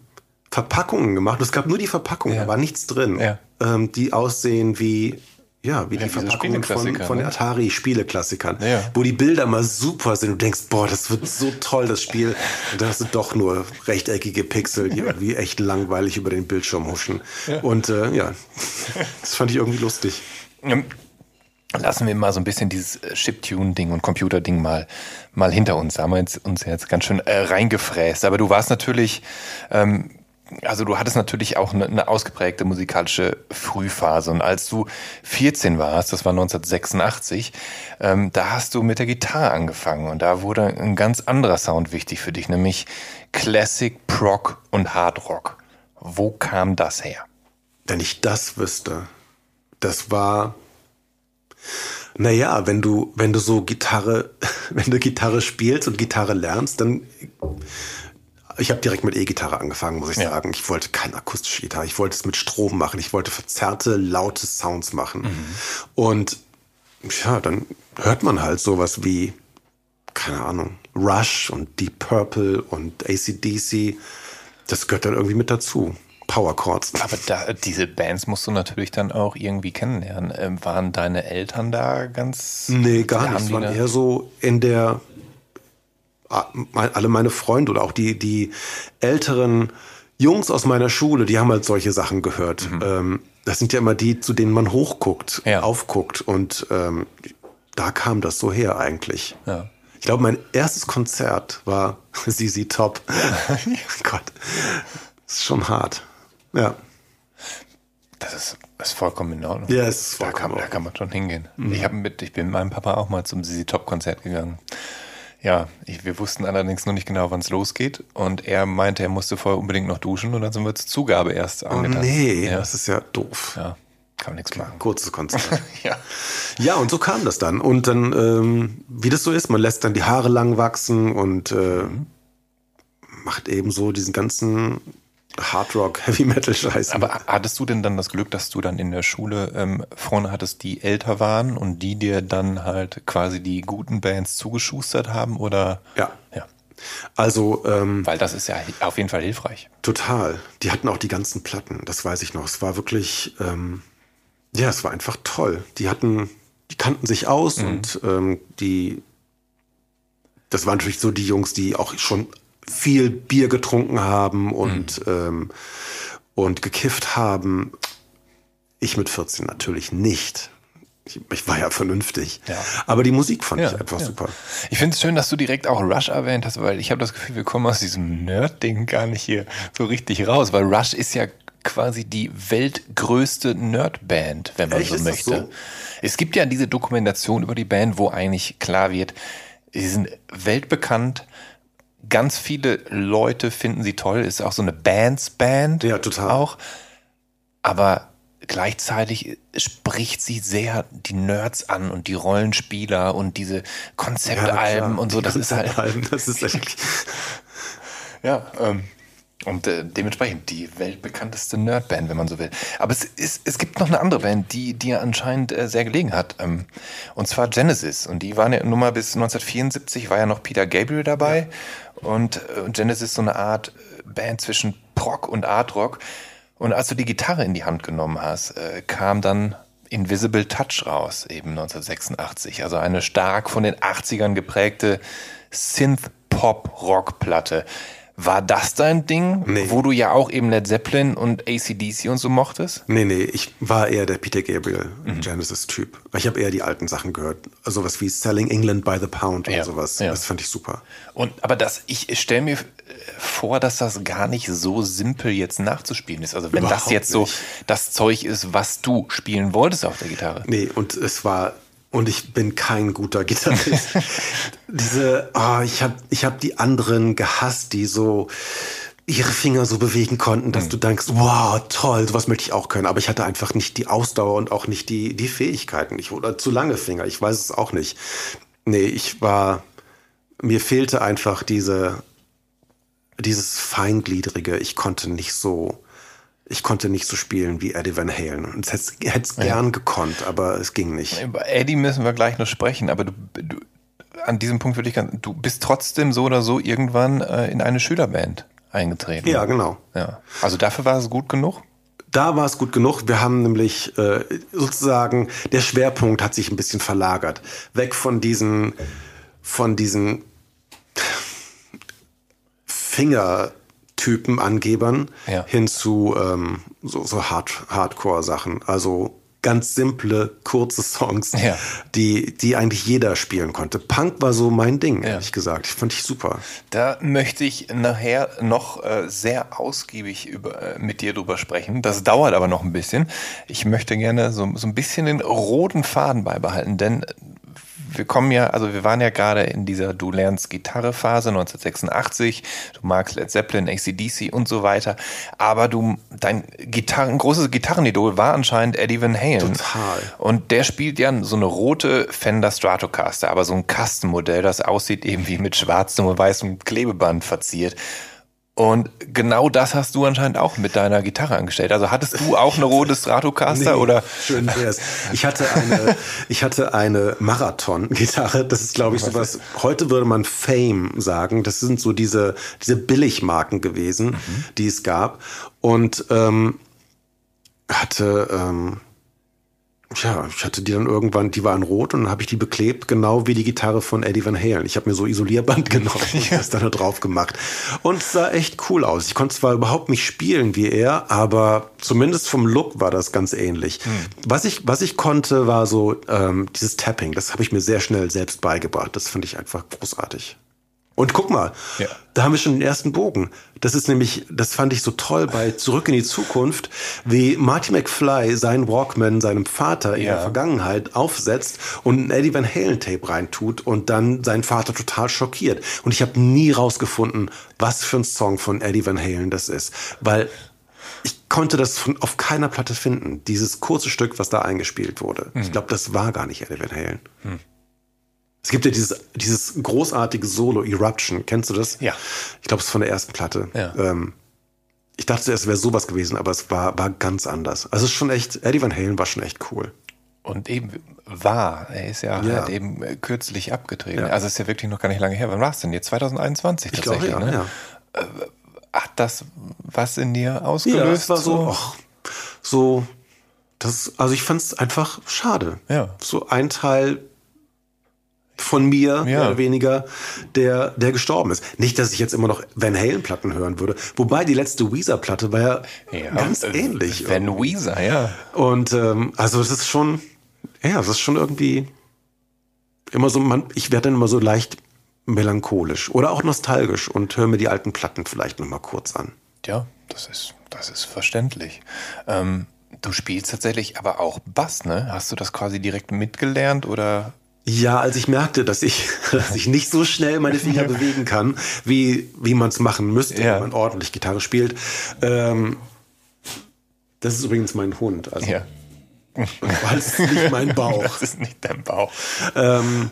Verpackungen gemacht. Es gab nur die Verpackung, Ja. da war nichts drin, Ja. ähm, die aussehen wie, ja, wie die diese Verpackungen von, von ne? Atari-Spieleklassikern, Ja. wo die Bilder mal super sind. Du denkst, boah, das wird so toll, das Spiel. Und dann hast du doch nur rechteckige Pixel, die irgendwie echt langweilig über den Bildschirm huschen. Und äh, ja, das fand ich irgendwie lustig. Ähm, Lassen wir mal so ein bisschen dieses äh, Chiptune-Ding und Computer-Ding mal, mal hinter uns. Da haben wir uns jetzt ganz schön äh, reingefräst. Aber du warst natürlich, ähm, also du hattest natürlich auch eine, eine ausgeprägte musikalische Frühphase. Und als du 14 warst, das war 1986, ähm, da hast du mit der Gitarre angefangen. Und da wurde ein ganz anderer Sound wichtig für dich, nämlich Classic, Prog und Hard Rock. Wo kam das her? Wenn ich das wüsste, das war, naja, wenn du, wenn du so Gitarre, wenn du Gitarre spielst und Gitarre lernst, dann, ich habe direkt mit E-Gitarre angefangen, muss ich Ja. sagen. Ich wollte keine akustische Gitarre, ich wollte es mit Strom machen, ich wollte verzerrte, laute Sounds machen. Und ja, dann hört man halt sowas wie, keine Ahnung, Rush und Deep Purple und ACDC. Das gehört dann irgendwie mit dazu. Power Chords. Aber da, diese Bands musst du natürlich dann auch irgendwie kennenlernen. Ähm, waren deine Eltern da ganz. Nee, gar nicht. Es waren eher so in der. Ah, Alle meine Freunde oder auch die, die älteren Jungs aus meiner Schule, die haben halt solche Sachen gehört. Ähm, das sind ja immer die, zu denen man hochguckt, Mhm. Ja. aufguckt. Und ähm, da kam das so her eigentlich. Ja. Ich glaube, mein erstes Konzert war ZZ Top. Gott, das ist schon hart. Ja. Das ist, ist vollkommen in Ordnung. Ja, es ist da vollkommen kann, in da kann man schon hingehen. Ich, hab mit, ich bin mit meinem Papa auch mal zum Sisi Top Konzert gegangen. Ja, ich, wir wussten allerdings noch nicht genau, wann es losgeht. Und er meinte, er musste vorher unbedingt noch duschen und dann sind wir zur Zugabe erst Oh angetanzt. nee, ja. das ist ja doof. ja, kann man nichts machen. Kurzes Konzert. Ja. ja, und so kam das dann. Und dann, ähm, wie das so ist, man lässt dann die Haare lang wachsen und äh, macht eben so diesen ganzen Hardrock, Heavy Metal Scheiß. Aber hattest du denn dann das Glück, dass du dann in der Schule ähm, Freunde hattest, die älter waren und die dir dann halt quasi die guten Bands zugeschustert haben? Oder? ja. Ja. Also, ähm, Weil das ist ja auf jeden Fall hilfreich. Total. Die hatten auch die ganzen Platten, das weiß ich noch. Es war wirklich, ähm, ja, es war einfach toll. Die hatten, die kannten sich aus und ähm, die, das waren natürlich so die Jungs, die auch schon viel Bier getrunken haben und, ähm, und gekifft haben. Ich mit 14 natürlich nicht. Ich, ich war ja vernünftig. Ja. Aber die Musik fand Ja, ich einfach ja. super. Ich finde es schön, dass du direkt auch Rush erwähnt hast, weil ich habe das Gefühl, wir kommen aus diesem Nerd-Ding gar nicht hier so richtig raus, weil Rush ist ja quasi die weltgrößte Nerd-Band, wenn man Echt? so möchte. so? Es gibt ja diese Dokumentation über die Band, wo eigentlich klar wird, sie sind weltbekannt. Ganz viele Leute finden sie toll. Ist auch so eine Bands-Band. Ja, total. Auch. Aber gleichzeitig spricht sie sehr die Nerds an und die Rollenspieler und diese Konzeptalben klar. und so. Das ist halt. Das ist echt. Ja, ähm, und äh, dementsprechend die weltbekannteste Nerdband, wenn man so will. Aber es, ist, es gibt noch eine andere Band, die dir anscheinend äh, sehr gelegen hat. Ähm, und zwar Genesis. Und die waren ja nun mal bis 1974, war ja noch Peter Gabriel dabei. Und äh, Genesis so eine Art äh, Band zwischen Prog und Art Rock. Und als du die Gitarre in die Hand genommen hast, äh, kam dann Invisible Touch raus, eben 1986. Also eine stark von den 80ern geprägte Synth-Pop-Rock-Platte. War das dein Ding, Nee. wo du ja auch eben Led Zeppelin und ACDC und so mochtest? Nee, nee, ich war eher der Peter Gabriel Genesis-Typ. Ich habe eher die alten Sachen gehört. Sowas wie Selling England by the Pound Ja, und sowas. ja. Das fand ich super. Und aber das, ich stelle mir äh, vor, dass das gar nicht so simpel jetzt nachzuspielen ist. Also wenn das Überhaupt jetzt so nicht. das Zeug ist, was du spielen wolltest auf der Gitarre. Nee, und es war. Und ich bin kein guter Gitarrist. Diese, ah, ich habe ich hab die anderen gehasst, die so ihre Finger so bewegen konnten, dass du denkst, wow, toll, sowas möchte ich auch können. Aber ich hatte einfach nicht die Ausdauer und auch nicht die, die Fähigkeiten. Ich, oder zu lange Finger, ich weiß es auch nicht. Nee, ich war, mir fehlte einfach diese, dieses Feingliedrige. Ich konnte nicht so, ich konnte nicht so spielen wie Eddie Van Halen. Und es hätte es gern gekonnt, aber es ging nicht. Über Eddie müssen wir gleich noch sprechen, aber du, du an diesem Punkt würde ich ganz, du bist trotzdem so oder so irgendwann äh, in eine Schülerband eingetreten. Ja, genau. Ja. Also dafür war es gut genug? Da war es gut genug. Wir haben nämlich äh, sozusagen, der Schwerpunkt hat sich ein bisschen verlagert. Weg von diesen, von diesen Fingertypen, Angebern, Ja. hin zu ähm, so, so Hard, Hardcore-Sachen. Also ganz simple, kurze Songs, Ja. die, die eigentlich jeder spielen konnte. Punk war so mein Ding, Ja. ehrlich gesagt. Fand ich super. Da möchte ich nachher noch äh, sehr ausgiebig über, äh, mit dir drüber sprechen. Das dauert aber noch ein bisschen. Ich möchte gerne so, so ein bisschen den roten Faden beibehalten, denn wir kommen ja, also wir waren ja gerade in dieser Du lernst Gitarre Phase 1986, du magst Led Zeppelin, ACDC und so weiter, aber du, dein Gitarren, großes Gitarrenidol war anscheinend Eddie Van Halen. Total. Und der spielt ja so eine rote Fender Stratocaster, aber so ein Kastenmodell, das aussieht eben wie mit schwarzem und weißem Klebeband verziert. Und genau das hast du anscheinend auch mit deiner Gitarre angestellt. Also hattest du auch eine rote Stratocaster Nee, oder? Schön wär's. Ich hatte eine, ich hatte eine Marathon-Gitarre. Das ist, glaube ich, sowas. Heute würde man Fame sagen. Das sind so diese, diese Billigmarken gewesen, Mhm. die es gab. Und ähm, hatte, ähm, ja, ich hatte die dann irgendwann, die waren rot und dann habe ich die beklebt, genau wie die Gitarre von Eddie Van Halen. Ich habe mir so Isolierband genommen und das dann da drauf gemacht. Und es sah echt cool aus. Ich konnte zwar überhaupt nicht spielen wie er, aber zumindest vom Look war das ganz ähnlich. Was, ich, was ich konnte, war so ähm, dieses Tapping. Das habe ich mir sehr schnell selbst beigebracht. Das fand ich einfach großartig. Und guck mal, ja. da haben wir schon den ersten Bogen. Das ist nämlich, das fand ich so toll bei Zurück in die Zukunft, wie Marty McFly seinen Walkman seinem Vater in ja. der Vergangenheit aufsetzt und ein Eddie Van Halen Tape reintut und dann seinen Vater total schockiert. Und ich habe nie rausgefunden, was für ein Song von Eddie Van Halen das ist, weil ich konnte das von, auf keiner Platte finden. Dieses kurze Stück, was da eingespielt wurde. Mhm. Ich glaube, das war gar nicht Eddie Van Halen. Mhm. Es gibt ja dieses, dieses großartige Solo Eruption. Kennst du das? Ja. Ich glaube, es ist von der ersten Platte. Ja. Ähm, ich dachte, es wäre sowas gewesen, aber es war, war ganz anders. Also es ist schon echt, Eddie Van Halen war schon echt cool. Und eben war, er ist ja, ja. Halt eben äh, kürzlich abgetreten. Ja. Also es ist ja wirklich noch gar nicht lange her. Wann war es denn jetzt? 2021 ich tatsächlich, glaube, ja, ne? ja. Äh, hat das was in dir ausgelöst? Ja, es war so, ach, so, das, also ich fand es einfach schade. Ja. So ein Teil von mir, ja. mehr oder weniger, der, der gestorben ist. Nicht, dass ich jetzt immer noch Van Halen-Platten hören würde. Wobei die letzte Weezer-Platte war ja, ja ganz äh, ähnlich. Van irgendwie. Weezer, ja. Und ähm, also es ist schon, ja, es ist schon irgendwie immer so, man, ich werde dann immer so leicht melancholisch oder auch nostalgisch und höre mir die alten Platten vielleicht nochmal kurz an. Ja, das ist, das ist verständlich. Ähm, du spielst tatsächlich aber auch Bass, ne? Hast du das quasi direkt mitgelernt oder ja, als ich merkte, dass ich, dass ich nicht so schnell meine Finger bewegen kann, wie, wie man es machen müsste, ja. wenn man ordentlich Gitarre spielt. Ähm, das ist übrigens mein Hund. Also, ja. Es ist nicht mein Bauch. Das ist nicht dein Bauch. Ähm,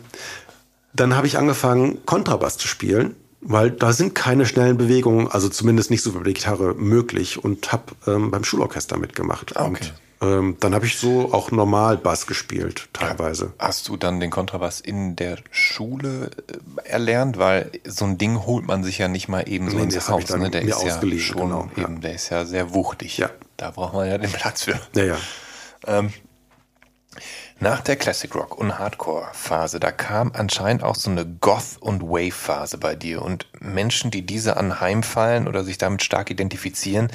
dann habe ich angefangen, Kontrabass zu spielen, weil da sind keine schnellen Bewegungen, also zumindest nicht so über die Gitarre möglich und habe ähm, beim Schulorchester mitgemacht. Okay. Und ähm, dann habe ich so auch normal Bass gespielt, teilweise. Hast du dann den Kontrabass in der Schule äh, erlernt? Weil so ein Ding holt man sich ja nicht mal eben so nee, ins Haus. Ne? Der ist ja schon genau, eben, ja. der ist ja sehr wuchtig. Ja. Da braucht man ja den Platz für. Ja, ja. Ähm, nach der Classic Rock und Hardcore Phase, da kam anscheinend auch so eine Goth und Wave Phase bei dir und Menschen, die diese anheimfallen oder sich damit stark identifizieren,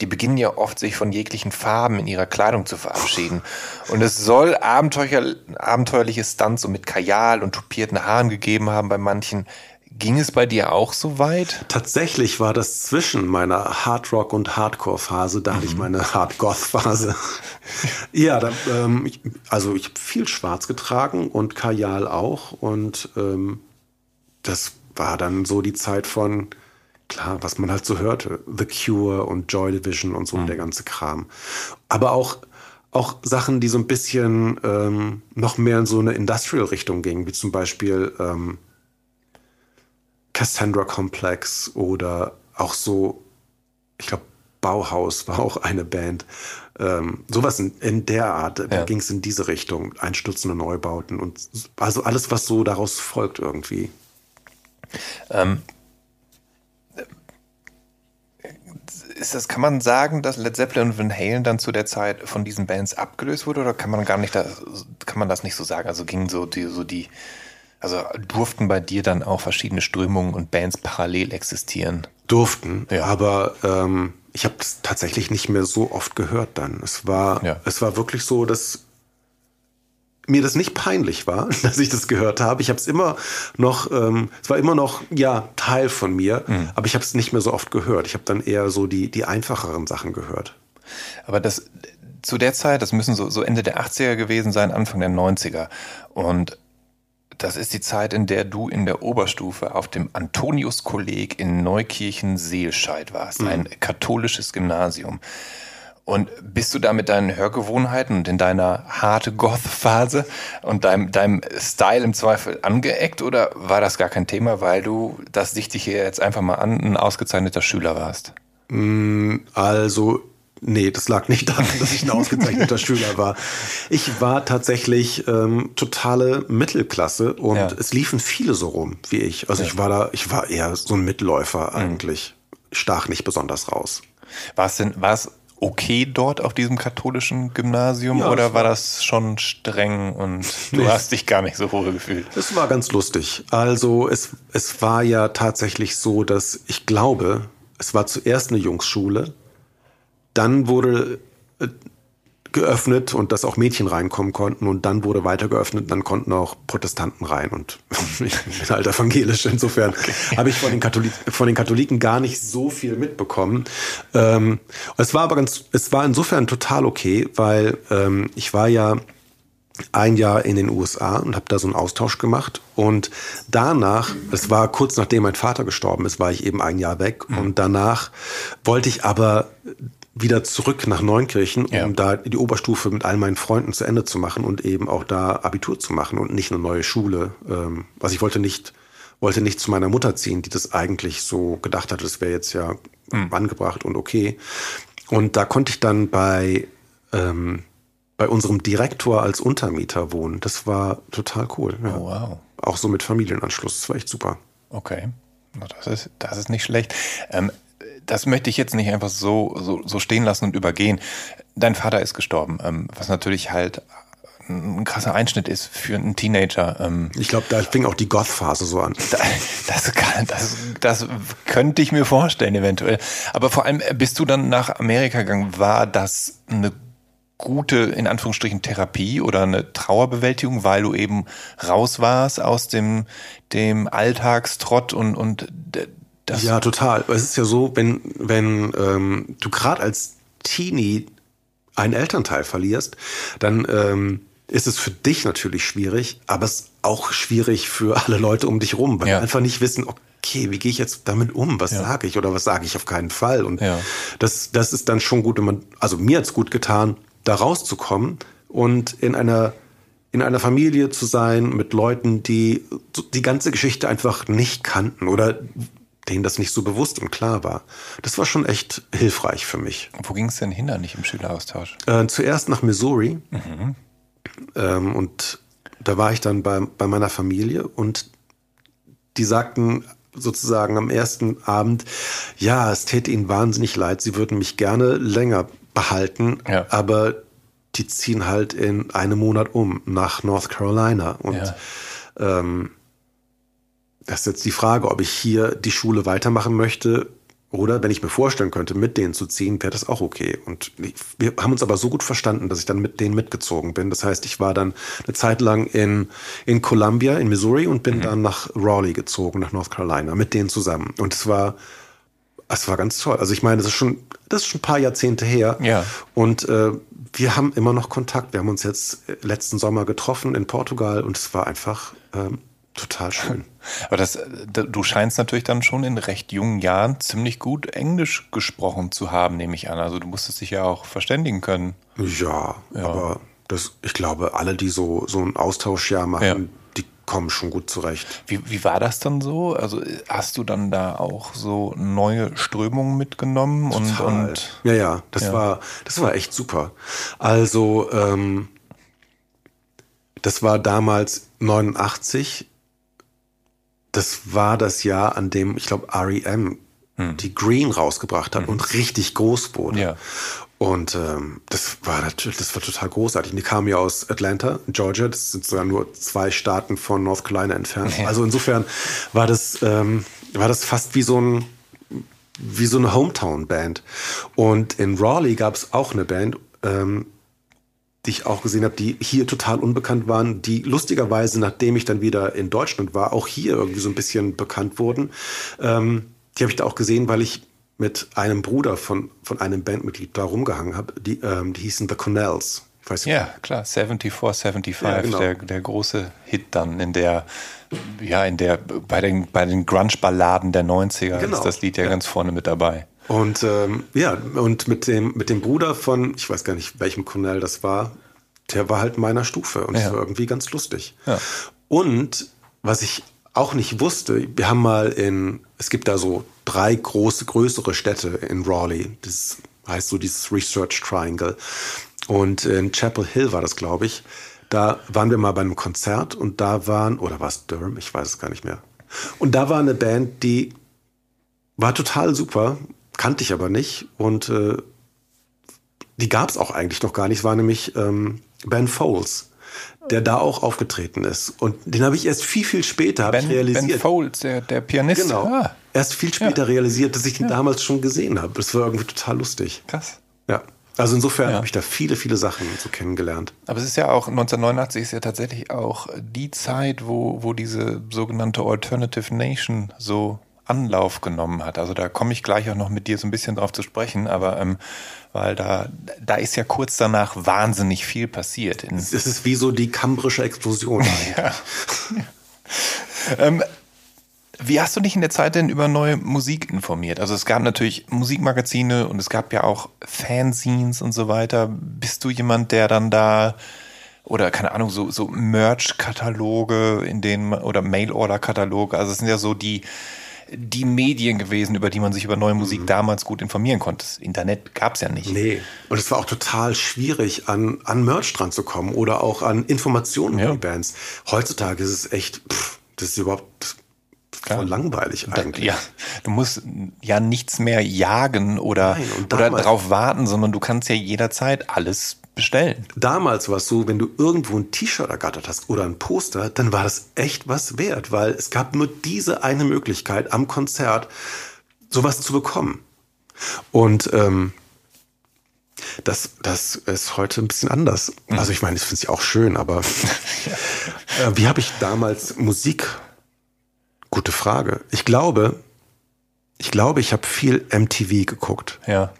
die beginnen ja oft sich von jeglichen Farben in ihrer Kleidung zu verabschieden. Und es soll abenteuer, abenteuerliche Stunts so mit Kajal und tupierten Haaren gegeben haben bei manchen. Ging es bei dir auch so weit? Tatsächlich war das zwischen meiner Hardrock- und Hardcore-Phase, da mhm. hatte ich mhm. meine Hardgoth-Phase. ja, da, ähm, ich, also ich habe viel schwarz getragen und Kajal auch. Und ähm, das war dann so die Zeit von klar, was man halt so hörte. The Cure und Joy Division und so mhm. der ganze Kram. Aber auch, auch Sachen, die so ein bisschen ähm, noch mehr in so eine Industrial-Richtung gingen, wie zum Beispiel ähm, Cassandra Complex oder auch so, ich glaube, Bauhaus war auch eine Band. Ähm, sowas in, in der Art, ja. da ging es in diese Richtung, einstürzende Neubauten und also alles, was so daraus folgt irgendwie. Ähm, ist das, kann man sagen, dass Led Zeppelin und Van Halen dann zu der Zeit von diesen Bands abgelöst wurde oder kann man gar nicht, da, kann man das nicht so sagen? Also gingen so die, so die, also durften bei dir dann auch verschiedene Strömungen und Bands parallel existieren? Durften, ja. aber ähm, ich habe es tatsächlich nicht mehr so oft gehört dann. Es war, ja. es war wirklich so, dass mir das nicht peinlich war, dass ich das gehört habe. Ich habe es immer noch, ähm, es war immer noch ja Teil von mir, mhm. aber ich habe es nicht mehr so oft gehört. Ich habe dann eher so die die einfacheren Sachen gehört. Aber das zu der Zeit, das müssen so, so Ende der 80er gewesen sein, Anfang der 90er. Und das ist die Zeit, in der du in der Oberstufe auf dem Antonius-Kolleg in Neukirchen-Seelscheid warst, mhm. ein katholisches Gymnasium. Und bist du da mit deinen Hörgewohnheiten und in deiner harte Goth-Phase und deinem, deinem Style im Zweifel angeeckt oder war das gar kein Thema, weil du, das dichte ich hier jetzt einfach mal an, ein ausgezeichneter Schüler warst? Mm, also, nee, das lag nicht daran, dass ich ein ausgezeichneter Schüler war. Ich war tatsächlich ähm, totale Mittelklasse und ja. es liefen viele so rum wie ich. Also ja. ich war da, ich war eher so ein Mitläufer mhm. eigentlich. Mhm. Stach nicht besonders raus. War es denn, war es okay dort auf diesem katholischen Gymnasium ja, oder war das schon streng und du nee. hast dich gar nicht so wohl gefühlt? Es war ganz lustig. Also es, es war ja tatsächlich so, dass ich glaube, es war zuerst eine Jungsschule, dann wurde äh, geöffnet und dass auch Mädchen reinkommen konnten und dann wurde weiter geöffnet, dann konnten auch Protestanten rein und ich bin halt evangelisch, insofern okay. habe ich von den, von den Katholiken gar nicht so viel mitbekommen. Ähm, es war aber ganz, es war insofern total okay, weil ähm, ich war ja ein Jahr in den USA und habe da so einen Austausch gemacht. Und danach, es war kurz nachdem mein Vater gestorben ist, war ich eben ein Jahr weg. Mhm. Und danach wollte ich aber wieder zurück nach Neunkirchen, um ja. da die Oberstufe mit all meinen Freunden zu Ende zu machen und eben auch da Abitur zu machen und nicht eine neue Schule. Ähm, also ich wollte nicht, wollte nicht zu meiner Mutter ziehen, die das eigentlich so gedacht hat, das wäre jetzt ja mhm. angebracht und okay. Und da konnte ich dann bei ähm, bei unserem Direktor als Untermieter wohnen. Das war total cool. Ja. Oh, wow. Auch so mit Familienanschluss. Das war echt super. Okay. Das ist, das ist nicht schlecht. Ähm, das möchte ich jetzt nicht einfach so, so, so stehen lassen und übergehen. Dein Vater ist gestorben, ähm, was natürlich halt ein krasser Einschnitt ist für einen Teenager. Ähm, ich glaube, da fing auch die Goth-Phase so an. Das, kann, das, das könnte ich mir vorstellen, eventuell. Aber vor allem bist du dann nach Amerika gegangen. War das eine gute, in Anführungsstrichen, Therapie oder eine Trauerbewältigung, weil du eben raus warst aus dem, dem Alltagstrott und, und das. Ja, total. Es ist ja so, wenn, wenn ähm, du gerade als Teenie einen Elternteil verlierst, dann ähm, ist es für dich natürlich schwierig, aber es ist auch schwierig für alle Leute um dich rum, weil ja. die einfach nicht wissen, okay, wie gehe ich jetzt damit um? Was ja. sage ich oder was sage ich auf keinen Fall? Und ja. das, das ist dann schon gut, wenn man, also mir hat es gut getan, da rauszukommen und in einer in einer Familie zu sein mit Leuten, die die ganze Geschichte einfach nicht kannten oder denen das nicht so bewusst und klar war. Das war schon echt hilfreich für mich. Wo ging es denn hin, nicht im Schüleraustausch? Äh, zuerst nach Missouri. Mhm. Ähm, und da war ich dann bei, bei meiner Familie und die sagten sozusagen am ersten Abend, ja, es täte ihnen wahnsinnig leid, sie würden mich gerne länger behalten, ja. aber die ziehen halt in einem Monat um nach North Carolina. Und ja. ähm, das ist jetzt die Frage, ob ich hier die Schule weitermachen möchte oder wenn ich mir vorstellen könnte, mit denen zu ziehen, wäre das auch okay. Und wir haben uns aber so gut verstanden, dass ich dann mit denen mitgezogen bin. Das heißt, ich war dann eine Zeit lang in, in Columbia, in Missouri und bin mhm. dann nach Raleigh gezogen, nach North Carolina, mit denen zusammen. Und es war es war ganz toll. Also ich meine, das ist schon, das ist schon ein paar Jahrzehnte her. Ja. Und äh, wir haben immer noch Kontakt. Wir haben uns jetzt äh, letzten Sommer getroffen in Portugal und es war einfach ähm, total schön. Aber das, äh, du scheinst natürlich dann schon in recht jungen Jahren ziemlich gut Englisch gesprochen zu haben, nehme ich an. Also du musstest dich ja auch verständigen können. Ja, ja. aber das, ich glaube, alle, die so, so ein Austauschjahr machen, ja kommen schon gut zurecht. Wie, wie war das dann so? Also hast du dann da auch so neue Strömungen mitgenommen? Und, und ja, ja, das ja. war das war echt super. Also ähm, das war damals 89. Das war das Jahr, an dem ich glaube REM hm. die Green rausgebracht hat hm. und richtig groß wurde. Ja. Und ähm, das war natürlich, das war total großartig. Die kamen ja aus Atlanta, Georgia. Das sind sogar nur zwei Staaten von North Carolina entfernt. Ja. Also insofern war das, ähm, war das fast wie so ein wie so eine Hometown-Band. Und in Raleigh gab es auch eine Band, ähm, die ich auch gesehen habe, die hier total unbekannt waren, die lustigerweise, nachdem ich dann wieder in Deutschland war, auch hier irgendwie so ein bisschen bekannt wurden. Ähm, die habe ich da auch gesehen, weil ich mit einem Bruder von, von einem Bandmitglied da rumgehangen habe. Die, ähm, die hießen The Connells. ja, klar, 74, 75, ja, genau. der, der große Hit dann in der, ja, in der, bei den, bei den Grunge-Balladen der 90er genau. ist das Lied ja, ja, ganz vorne mit dabei. Und ähm, ja, und mit dem, mit dem Bruder von, ich weiß gar nicht, welchem Connell das war, der war halt meiner Stufe und ja. das war irgendwie ganz lustig. Ja. Und was ich auch nicht wusste, wir haben mal in, es gibt da so drei große, größere Städte in Raleigh. Das heißt so dieses Research Triangle. Und in Chapel Hill war das, glaube ich. Da waren wir mal bei einem Konzert und da waren, oder war es Durham? Ich weiß es gar nicht mehr. Und da war eine Band, die war total super, kannte ich aber nicht. Und äh, die gab es auch eigentlich noch gar nicht. Es war nämlich ähm, Ben Foles der da auch aufgetreten ist. Und den habe ich erst viel, viel später ben, realisiert. Ben Folds, der, der Pianist. Genau. Ah. Erst viel später ja. realisiert, dass ich ihn ja. damals schon gesehen habe. Das war irgendwie total lustig. Krass. Ja. Also insofern ja. habe ich da viele, viele Sachen so kennengelernt. Aber es ist ja auch, 1989 ist ja tatsächlich auch die Zeit, wo, wo diese sogenannte Alternative Nation so Anlauf genommen hat. Also da komme ich gleich auch noch mit dir so ein bisschen drauf zu sprechen, aber ähm, weil da, da ist ja kurz danach wahnsinnig viel passiert. es ist wie so die kambrische Explosion. ja. ähm, wie hast du dich in der Zeit denn über neue Musik informiert? Also es gab natürlich Musikmagazine und es gab ja auch Fanzines und so weiter. Bist du jemand, der dann da oder keine Ahnung, so, so Merch-Kataloge, in denen oder Mail-Order-Kataloge, also es sind ja so die, die Medien gewesen, über die man sich über neue Musik mhm. damals gut informieren konnte. Das Internet gab es ja nicht. Nee, und es war auch total schwierig, an, an Merch dran zu kommen oder auch an Informationen ja. über Bands. Heutzutage ist es echt, pff, das ist überhaupt voll langweilig eigentlich. Ja, du musst ja nichts mehr jagen oder, Nein, oder drauf warten, sondern du kannst ja jederzeit alles bestellen. Damals war es so, wenn du irgendwo ein T-Shirt ergattert hast oder ein Poster, dann war das echt was wert, weil es gab nur diese eine Möglichkeit am Konzert, sowas zu bekommen. Und ähm, das, das ist heute ein bisschen anders. Mhm. Also ich meine, ich finde ja auch schön, aber äh, wie habe ich damals Musik? Gute Frage. Ich glaube, ich glaube, ich habe viel MTV geguckt. Ja.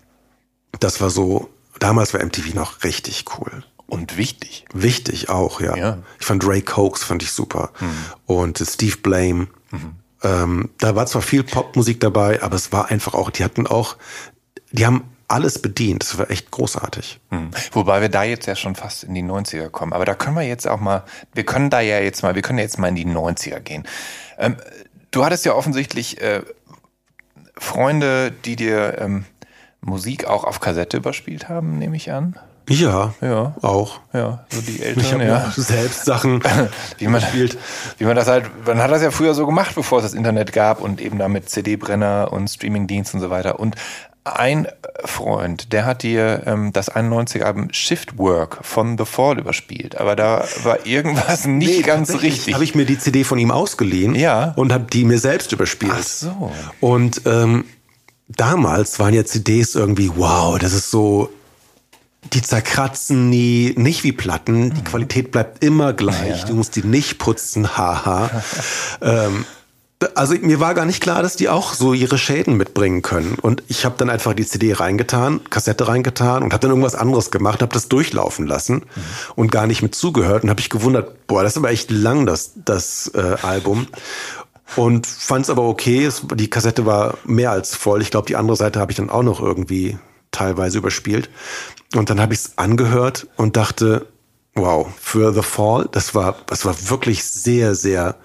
Das war so damals war MTV noch richtig cool. Und wichtig. Wichtig auch, ja. ja. Ich fand Ray Cokes fand ich super. Mhm. Und Steve Blame. Mhm. Ähm, da war zwar viel Popmusik dabei, aber es war einfach auch, die hatten auch, die haben alles bedient. Das war echt großartig. Mhm. Wobei wir da jetzt ja schon fast in die 90er kommen. Aber da können wir jetzt auch mal, wir können da ja jetzt mal, wir können jetzt mal in die 90er gehen. Ähm, du hattest ja offensichtlich äh, Freunde, die dir ähm, Musik auch auf Kassette überspielt haben, nehme ich an. Ja, ja, auch. Ja, so die Eltern, ich ja. selbst Sachen wie man spielt. Wie man das halt, man hat das ja früher so gemacht, bevor es das Internet gab und eben damit CD-Brenner und Streamingdienst und so weiter. Und ein Freund, der hat dir ähm, das 91er-Album Shift Work von The Fall überspielt, aber da war irgendwas nicht nee, ganz richtig. Habe ich mir die CD von ihm ausgeliehen ja. und habe die mir selbst überspielt. Ach so. Und ähm, damals waren ja CDs irgendwie, wow, das ist so, die zerkratzen nie, nicht wie Platten, die mhm. Qualität bleibt immer gleich, ja. du musst die nicht putzen, haha. ähm, also mir war gar nicht klar, dass die auch so ihre Schäden mitbringen können. Und ich habe dann einfach die CD reingetan, Kassette reingetan und habe dann irgendwas anderes gemacht, habe das durchlaufen lassen mhm. und gar nicht mit zugehört und habe ich gewundert, boah, das ist aber echt lang das das äh, Album und fand es aber okay. Es, die Kassette war mehr als voll. Ich glaube, die andere Seite habe ich dann auch noch irgendwie teilweise überspielt. Und dann habe ich es angehört und dachte, wow, für The Fall, das war, das war wirklich sehr, sehr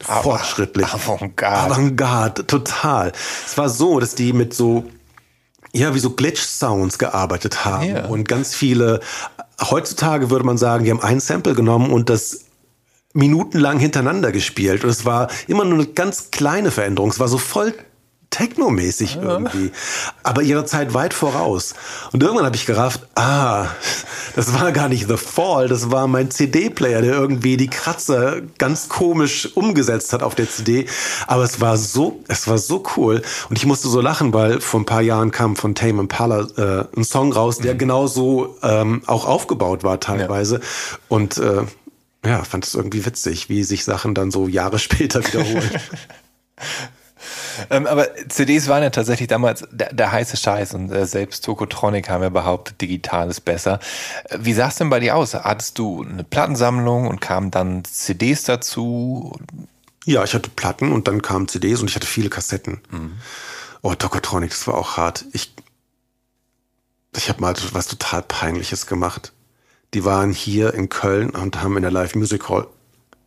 fortschrittlich. Avantgarde. Avantgarde, total. Es war so, dass die mit so, ja, wie so Glitch-Sounds gearbeitet haben yeah. und ganz viele, heutzutage würde man sagen, die haben ein Sample genommen und das minutenlang hintereinander gespielt. Und es war immer nur eine ganz kleine Veränderung. Es war so voll technomäßig ja. irgendwie, aber ihrer Zeit weit voraus. Und irgendwann habe ich gerafft, ah, das war gar nicht The Fall, das war mein CD-Player, der irgendwie die Kratzer ganz komisch umgesetzt hat auf der CD. Aber es war so, es war so cool. Und ich musste so lachen, weil vor ein paar Jahren kam von Tame Impala äh, ein Song raus, der mhm. genauso ähm, auch aufgebaut war teilweise. Ja. Und äh, ja, fand es irgendwie witzig, wie sich Sachen dann so Jahre später wiederholen. ähm, aber CDs waren ja tatsächlich damals der, der heiße Scheiß und äh, selbst Tokotronic haben ja behauptet, digital ist besser. Äh, wie sah es denn bei dir aus? Hattest du eine Plattensammlung und kamen dann CDs dazu? Ja, ich hatte Platten und dann kamen CDs und ich hatte viele Kassetten. Mhm. Oh, Tokotronic, das war auch hart. Ich, ich habe mal was total Peinliches gemacht. Die waren hier in Köln und haben in der Live Music Hall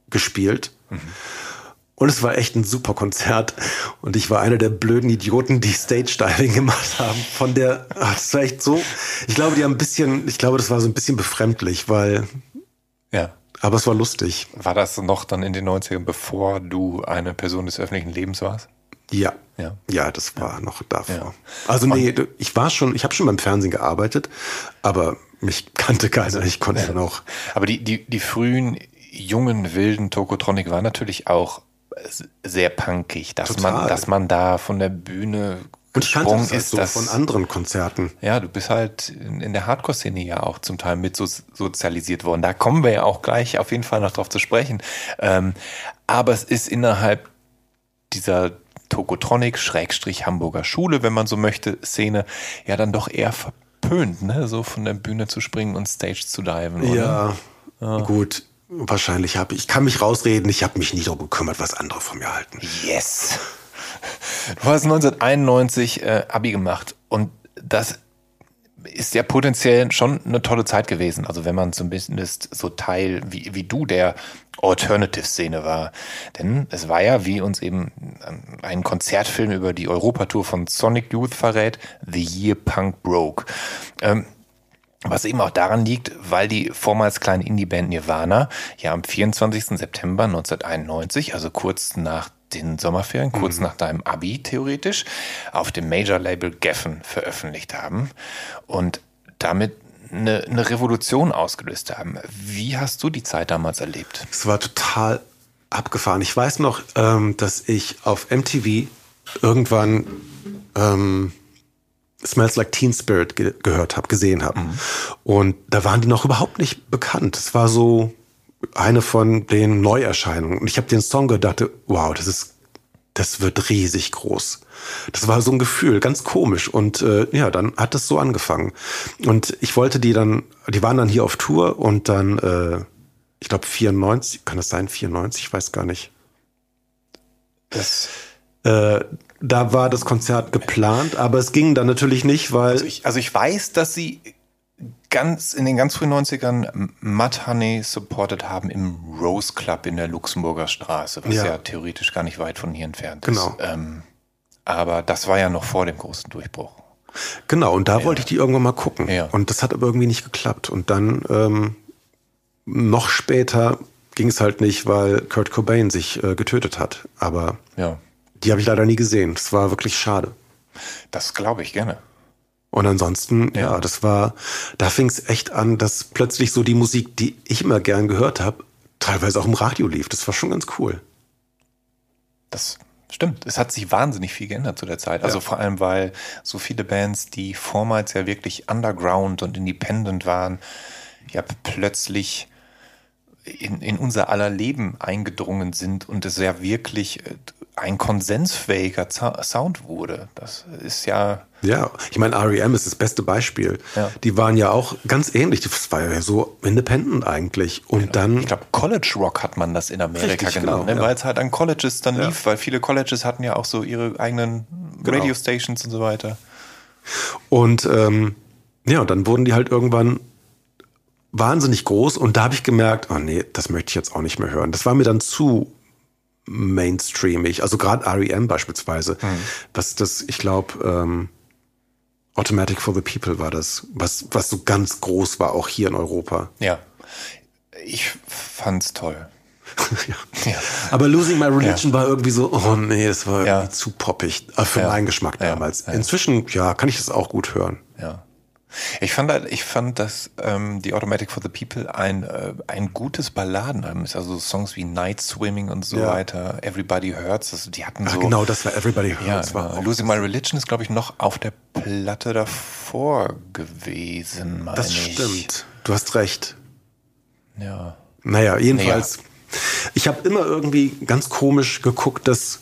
gespielt. Mhm. Und es war echt ein super Konzert. Und ich war einer der blöden Idioten, die Stage Diving gemacht haben. Von der, ach, das war echt so. Ich glaube, die haben ein bisschen, ich glaube, das war so ein bisschen befremdlich, weil. Ja. Aber es war lustig. War das noch dann in den 90ern, bevor du eine Person des öffentlichen Lebens warst? Ja. Ja, ja das war ja. noch davor. Ja. Also nee, ich war schon, ich habe schon beim Fernsehen gearbeitet, aber mich kannte keiner, ich konnte ja. dann auch. Aber die, die, die frühen, jungen, wilden Tokotronic war natürlich auch sehr punkig, dass man, dass man da von der Bühne gesprungen ist. So das von anderen Konzerten. Ja, du bist halt in der Hardcore-Szene ja auch zum Teil mit so sozialisiert worden. Da kommen wir ja auch gleich auf jeden Fall noch drauf zu sprechen. Ähm, aber es ist innerhalb dieser Tokotronic, Schrägstrich Hamburger Schule, wenn man so möchte, Szene, ja dann doch eher verpönt, ne? so von der Bühne zu springen und Stage zu diven. Oder? Ja, ja. gut. Wahrscheinlich habe ich, ich kann mich rausreden, ich habe mich nie darum gekümmert, was andere von mir halten. Yes. Du hast 1991 äh, Abi gemacht und das ist ja potenziell schon eine tolle Zeit gewesen. Also wenn man zumindest so Teil wie, wie du der Alternative-Szene war. Denn es war ja, wie uns eben ein Konzertfilm über die Europatour von Sonic Youth verrät, The Year Punk Broke. Ähm, was eben auch daran liegt, weil die vormals kleine Indie-Band Nirvana ja am 24. September 1991, also kurz nach den Sommerferien, kurz mhm. nach deinem Abi theoretisch, auf dem Major-Label Geffen veröffentlicht haben und damit eine, eine Revolution ausgelöst haben. Wie hast du die Zeit damals erlebt? Es war total abgefahren. Ich weiß noch, ähm, dass ich auf MTV irgendwann ähm, Smells Like Teen Spirit ge gehört habe, gesehen habe. Mhm. Und da waren die noch überhaupt nicht bekannt. Es war so eine von den Neuerscheinungen. Und ich habe den Song gedacht, wow, das ist, das wird riesig groß. Das war so ein Gefühl, ganz komisch. Und äh, ja, dann hat es so angefangen. Und ich wollte die dann, die waren dann hier auf Tour und dann, äh, ich glaube 94, kann das sein, 94, ich weiß gar nicht. Das, äh, da war das Konzert geplant, aber es ging dann natürlich nicht, weil. Also ich, also ich weiß, dass sie ganz in den ganz frühen 90ern Mud Honey supported haben im Rose Club in der Luxemburger Straße, was ja, ja theoretisch gar nicht weit von hier entfernt ist. Genau. Ähm, aber das war ja noch vor dem großen Durchbruch. Genau, und da ja. wollte ich die irgendwann mal gucken. Ja. Und das hat aber irgendwie nicht geklappt. Und dann ähm, noch später ging es halt nicht, weil Kurt Cobain sich äh, getötet hat. Aber ja. die habe ich leider nie gesehen. Das war wirklich schade. Das glaube ich gerne. Und ansonsten, ja, das war, da fing es echt an, dass plötzlich so die Musik, die ich immer gern gehört habe, teilweise auch im Radio lief. Das war schon ganz cool. Das stimmt. Es hat sich wahnsinnig viel geändert zu der Zeit. Also ja. vor allem, weil so viele Bands, die vormals ja wirklich underground und independent waren, ja plötzlich in, in unser aller Leben eingedrungen sind und es ja wirklich äh, ein konsensfähiger Sound wurde. Das ist ja. Ja, ich meine, REM ist das beste Beispiel. Ja. Die waren ja auch ganz ähnlich. Das war ja so independent eigentlich. Und genau. dann. Ich glaube, College Rock hat man das in Amerika Richtig, genannt, genau, ne? ja. weil es halt an Colleges dann ja. lief, weil viele Colleges hatten ja auch so ihre eigenen genau. Radio Stations und so weiter. Und ähm, ja, und dann wurden die halt irgendwann wahnsinnig groß und da habe ich gemerkt, oh nee, das möchte ich jetzt auch nicht mehr hören. Das war mir dann zu mainstreamig. Also gerade REM beispielsweise. Mhm. Was das, ich glaube, ähm, Automatic for the People war das, was, was so ganz groß war, auch hier in Europa. Ja. Ich fand's toll. ja. ja. Aber Losing My Religion ja. war irgendwie so, oh nee, das war irgendwie zu poppig. Äh, für meinen Geschmack damals. Inzwischen, ja, kann ich das auch gut hören. Ja. Ich fand, halt, ich fand, dass ähm, die Automatic for the People ein, äh, ein gutes Balladenalbum ist. Also Songs wie Night Swimming und so ja. weiter, Everybody Hurts, also die hatten so. Ach, genau, das war Everybody Hurts. Ja, war genau. Losing My Religion ist, glaube ich, noch auf der Platte davor gewesen, meine Das ich. stimmt. Du hast recht. Ja. Naja, jedenfalls. Naja. Ich habe immer irgendwie ganz komisch geguckt, dass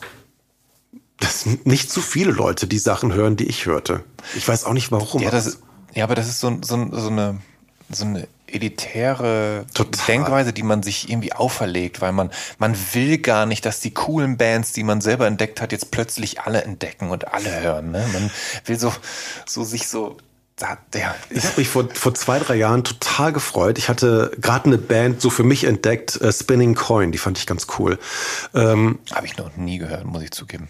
dass nicht zu viele Leute die Sachen hören, die ich hörte. Ich weiß auch nicht warum. Ja, das, ja, aber das ist so, so, so eine so eine elitäre Total. Denkweise, die man sich irgendwie auferlegt, weil man, man will gar nicht, dass die coolen Bands, die man selber entdeckt hat, jetzt plötzlich alle entdecken und alle hören. Ne? Man will so, so sich so ja. Ich habe mich vor, vor zwei, drei Jahren total gefreut. Ich hatte gerade eine Band so für mich entdeckt, äh, Spinning Coin, die fand ich ganz cool. Ähm, habe ich noch nie gehört, muss ich zugeben.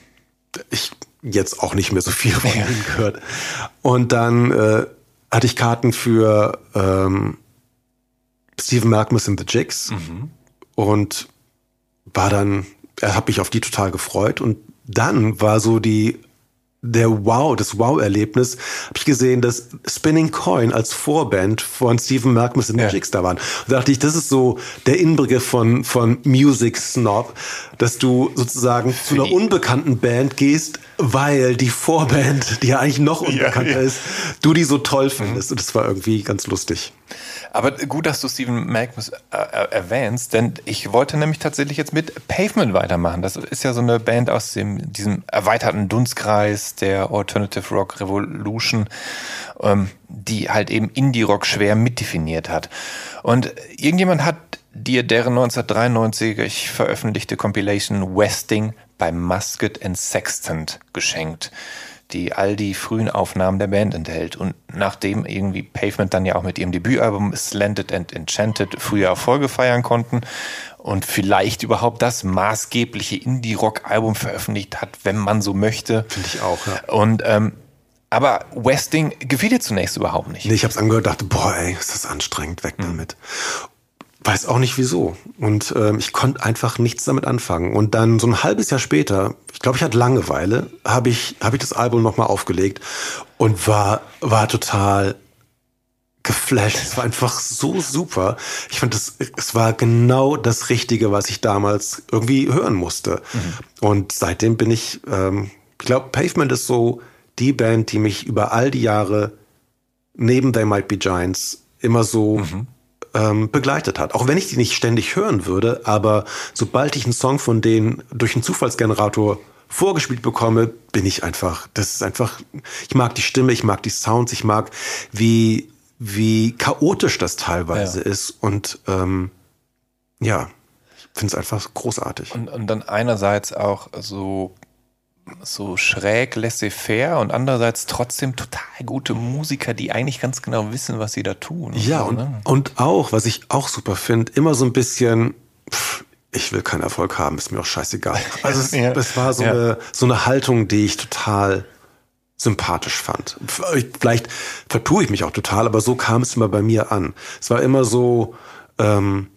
Ich jetzt auch nicht mehr so viel von ihnen gehört. Und dann äh, hatte ich Karten für ähm, Stephen Malcolmus and the Jigs mhm. und war dann, er hat mich auf die total gefreut und dann war so die der Wow, das Wow-Erlebnis, habe ich gesehen, dass Spinning Coin als Vorband von Stephen Malkmus in ja. Jigs da waren. Da dachte ich, das ist so der Inbegriff von, von Music Snob, dass du sozusagen zu einer unbekannten Band gehst, weil die Vorband, die ja eigentlich noch unbekannter ja, ja. ist, du die so toll findest. Mhm. Und das war irgendwie ganz lustig. Aber gut, dass du Stephen Magnus äh, äh, erwähnst, denn ich wollte nämlich tatsächlich jetzt mit Pavement weitermachen. Das ist ja so eine Band aus dem, diesem erweiterten Dunstkreis der Alternative Rock Revolution, ähm, die halt eben Indie-Rock schwer mitdefiniert hat. Und irgendjemand hat dir deren 1993 veröffentlichte Compilation Westing bei Musket and Sextant geschenkt die all die frühen Aufnahmen der Band enthält. Und nachdem irgendwie Pavement dann ja auch mit ihrem Debütalbum Slanted and Enchanted frühe Erfolge feiern konnten und vielleicht überhaupt das maßgebliche Indie-Rock-Album veröffentlicht hat, wenn man so möchte. Finde ich auch, ja. Und ähm, aber Westing gefiel dir zunächst überhaupt nicht. Nee, ich habe es angehört, dachte, boah, ey, ist das anstrengend, weg mhm. damit. Weiß auch nicht wieso. Und ähm, ich konnte einfach nichts damit anfangen. Und dann so ein halbes Jahr später, ich glaube, ich hatte Langeweile, habe ich, hab ich das Album nochmal aufgelegt und war, war total geflasht. Es war einfach so super. Ich fand, es, es war genau das Richtige, was ich damals irgendwie hören musste. Mhm. Und seitdem bin ich, ähm, ich glaube, Pavement ist so die Band, die mich über all die Jahre neben They Might Be Giants immer so mhm ähm, begleitet hat. Auch wenn ich die nicht ständig hören würde, aber sobald ich einen Song von denen durch einen Zufallsgenerator vorgespielt bekomme, bin ich einfach, das ist einfach, ich mag die Stimme, ich mag die Sounds, ich mag, wie, wie chaotisch das teilweise ja. ist und ähm, ja, ich finde es einfach großartig. Und, und dann einerseits auch so so schräg laissez-faire und andererseits trotzdem total gute Musiker, die eigentlich ganz genau wissen, was sie da tun. Ja, und, ne? und auch, was ich auch super finde, immer so ein bisschen, pff, ich will keinen Erfolg haben, ist mir auch scheißegal. Also es, ja. es war so, ja. eine, so eine Haltung, die ich total sympathisch fand. Vielleicht vertue ich mich auch total, aber so kam es immer bei mir an. Es war immer so, ähm,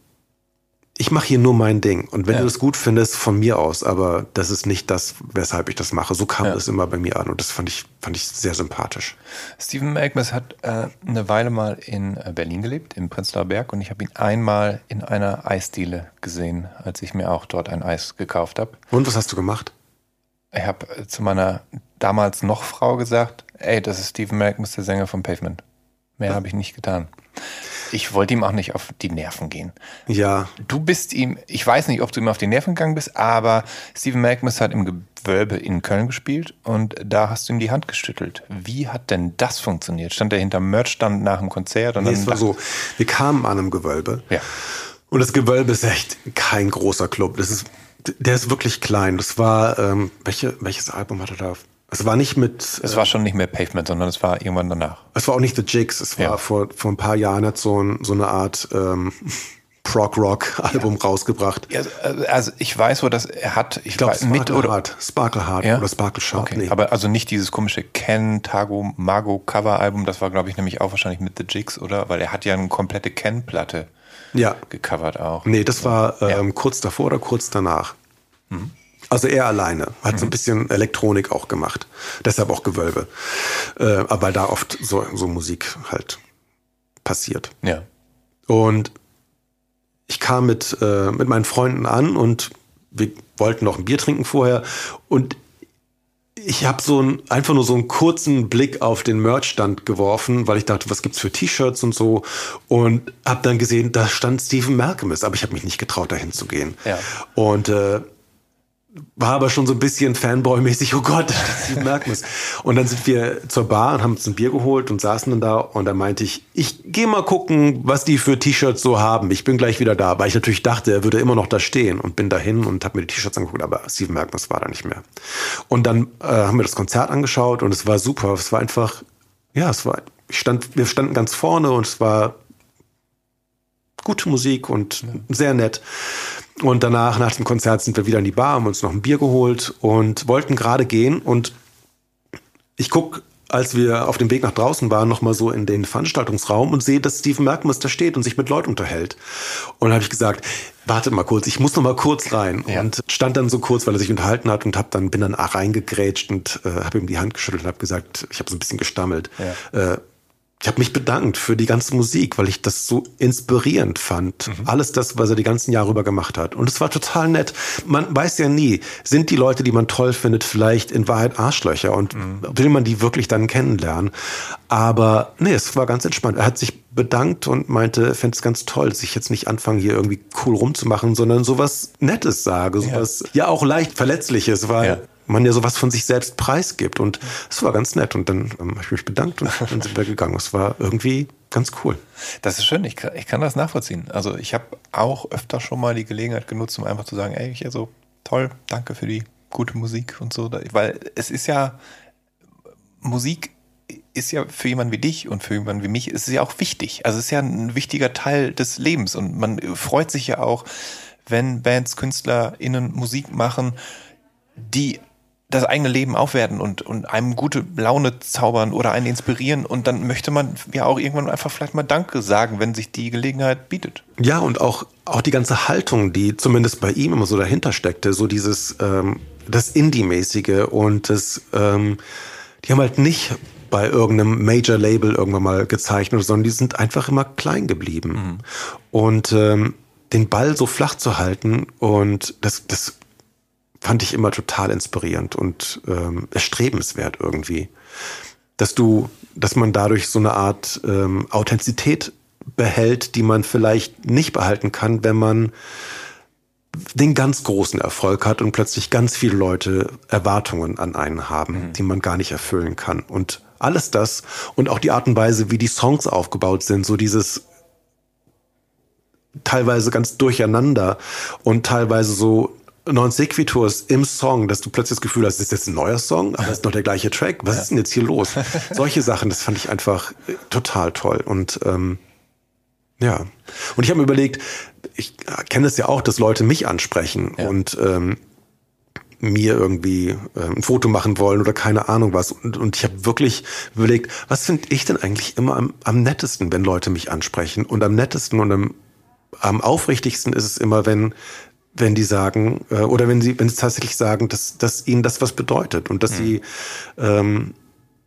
ich mache hier nur mein Ding. Und wenn ja. du das gut findest, von mir aus, aber das ist nicht das, weshalb ich das mache. So kam ja. das immer bei mir an und das fand ich, fand ich sehr sympathisch. Stephen Malkmus hat äh, eine Weile mal in äh, Berlin gelebt, im Prenzlauer Berg, und ich habe ihn einmal in einer Eisdiele gesehen, als ich mir auch dort ein Eis gekauft habe. Und was hast du gemacht? Ich habe äh, zu meiner damals noch Frau gesagt, ey, das ist Stephen Malkmus, der Sänger von Pavement. Mehr ja. habe ich nicht getan. Ich wollte ihm auch nicht auf die Nerven gehen. Ja. Du bist ihm, ich weiß nicht, ob du ihm auf die Nerven gegangen bist, aber Stephen Malkmus hat im Gewölbe in Köln gespielt und da hast du ihm die Hand geschüttelt. Wie hat denn das funktioniert? Stand er hinterm Merchstand nach dem Konzert? Und nee, es war so, wir kamen an einem Gewölbe. Ja. Und das Gewölbe ist echt kein großer Club. Das ist, der ist wirklich klein. Das war, ähm, welche, welches Album hat er da es war nicht mit. Es äh, war schon nicht mehr Pavement, sondern es war irgendwann danach. Es war auch nicht The Jigs. Es war ja. vor, vor ein paar Jahren hat so, ein, so eine Art ähm, Prog-Rock-Album ja. rausgebracht. Ja, also ich weiß, wo das er hat. Ich, ich glaube, Sparkle oder Heart. Sparkle Heart oder Sparkle Sharp. Okay. Nee. Aber also nicht dieses komische Ken Tago Mago Cover-Album. Das war, glaube ich, nämlich auch wahrscheinlich mit The Jigs, oder? Weil er hat ja eine komplette Ken-Platte ja. gecovert auch. Nee, das war ähm, kurz davor oder kurz danach. Mhm. Also er alleine. Hat mhm. so ein mhm. bisschen Elektronik auch gemacht. Deshalb auch Gewölbe. Äh, weil da oft so, so Musik halt passiert. Ja. Und ich kam mit, äh, mit meinen Freunden an und wir wollten noch ein Bier trinken vorher. Und ich habe so ein, einfach nur so einen kurzen Blick auf den Merchstand geworfen, weil ich dachte, was gibt's für T-Shirts und so und habe dann gesehen, da stand Stephen Malcolm aber ich habe mich nicht getraut, dahin zu gehen. Ja. Und äh, war aber schon so ein bisschen Fanboy-mäßig, oh Gott, das merken es. Und dann sind wir zur Bar und haben uns ein Bier geholt und saßen dann da und da meinte ich, ich gehe mal gucken, was die für T-Shirts so haben. Ich bin gleich wieder da, weil ich natürlich dachte, er würde immer noch da stehen und bin dahin und habe mir die T-Shirts angeguckt, aber Steven Merkmus war da nicht mehr. Und dann äh, haben wir das Konzert angeschaut und es war super. Es war einfach, ja, es war, ich stand, wir standen ganz vorne und es war gute Musik und sehr nett. Und danach, nach dem Konzert, sind wir wieder in die Bar, haben uns noch ein Bier geholt und wollten gerade gehen. Und ich guck als wir auf dem Weg nach draußen waren, nochmal so in den Veranstaltungsraum und sehe, dass Steven Merkmus da steht und sich mit Leuten unterhält. Und habe ich gesagt, wartet mal kurz, ich muss noch mal kurz rein. Ja. Und stand dann so kurz, weil er sich unterhalten hat und hab dann, bin dann reingegrätscht und äh, habe ihm die Hand geschüttelt und habe gesagt, ich habe so ein bisschen gestammelt. Ja. Äh, ich habe mich bedankt für die ganze Musik, weil ich das so inspirierend fand. Mhm. Alles das, was er die ganzen Jahre über gemacht hat. Und es war total nett. Man weiß ja nie, sind die Leute, die man toll findet, vielleicht in Wahrheit Arschlöcher und mhm. will man die wirklich dann kennenlernen. Aber nee, es war ganz entspannt. Er hat sich bedankt und meinte, er fände es ganz toll, sich jetzt nicht anfangen, hier irgendwie cool rumzumachen, sondern sowas Nettes sage, sowas ja, ja auch leicht Verletzliches, weil ja man ja sowas von sich selbst preisgibt. Und es war ganz nett. Und dann ähm, habe ich mich bedankt und dann sind wir gegangen. Es war irgendwie ganz cool. Das ist schön. Ich kann, ich kann das nachvollziehen. Also ich habe auch öfter schon mal die Gelegenheit genutzt, um einfach zu sagen, ey, ich also toll, danke für die gute Musik und so. Weil es ist ja, Musik ist ja für jemanden wie dich und für jemanden wie mich, ist es ja auch wichtig. Also es ist ja ein wichtiger Teil des Lebens. Und man freut sich ja auch, wenn Bands, KünstlerInnen Musik machen, die das eigene Leben aufwerten und, und einem gute Laune zaubern oder einen inspirieren. Und dann möchte man ja auch irgendwann einfach vielleicht mal Danke sagen, wenn sich die Gelegenheit bietet. Ja, und auch, auch die ganze Haltung, die zumindest bei ihm immer so dahinter steckte, so dieses, ähm, das Indie-mäßige und das, ähm, die haben halt nicht bei irgendeinem Major-Label irgendwann mal gezeichnet, sondern die sind einfach immer klein geblieben. Mhm. Und ähm, den Ball so flach zu halten und das, das fand ich immer total inspirierend und ähm, erstrebenswert irgendwie. Dass du, dass man dadurch so eine Art ähm, Authentizität behält, die man vielleicht nicht behalten kann, wenn man den ganz großen Erfolg hat und plötzlich ganz viele Leute Erwartungen an einen haben, mhm. die man gar nicht erfüllen kann. Und alles das und auch die Art und Weise, wie die Songs aufgebaut sind, so dieses teilweise ganz durcheinander und teilweise so non sequiturs im Song, dass du plötzlich das Gefühl hast, ist jetzt ein neuer Song, aber es ist noch der gleiche Track. Was ja. ist denn jetzt hier los? Solche Sachen, das fand ich einfach äh, total toll. Und ähm, ja. Und ich habe mir überlegt, ich kenne es ja auch, dass Leute mich ansprechen ja. und ähm, mir irgendwie äh, ein Foto machen wollen oder keine Ahnung was. Und, und ich habe wirklich überlegt, was finde ich denn eigentlich immer am, am nettesten, wenn Leute mich ansprechen? Und am nettesten und am, am aufrichtigsten ist es immer, wenn wenn die sagen, äh, oder wenn sie, wenn sie tatsächlich sagen, dass, dass ihnen das was bedeutet und dass mhm. sie, ähm,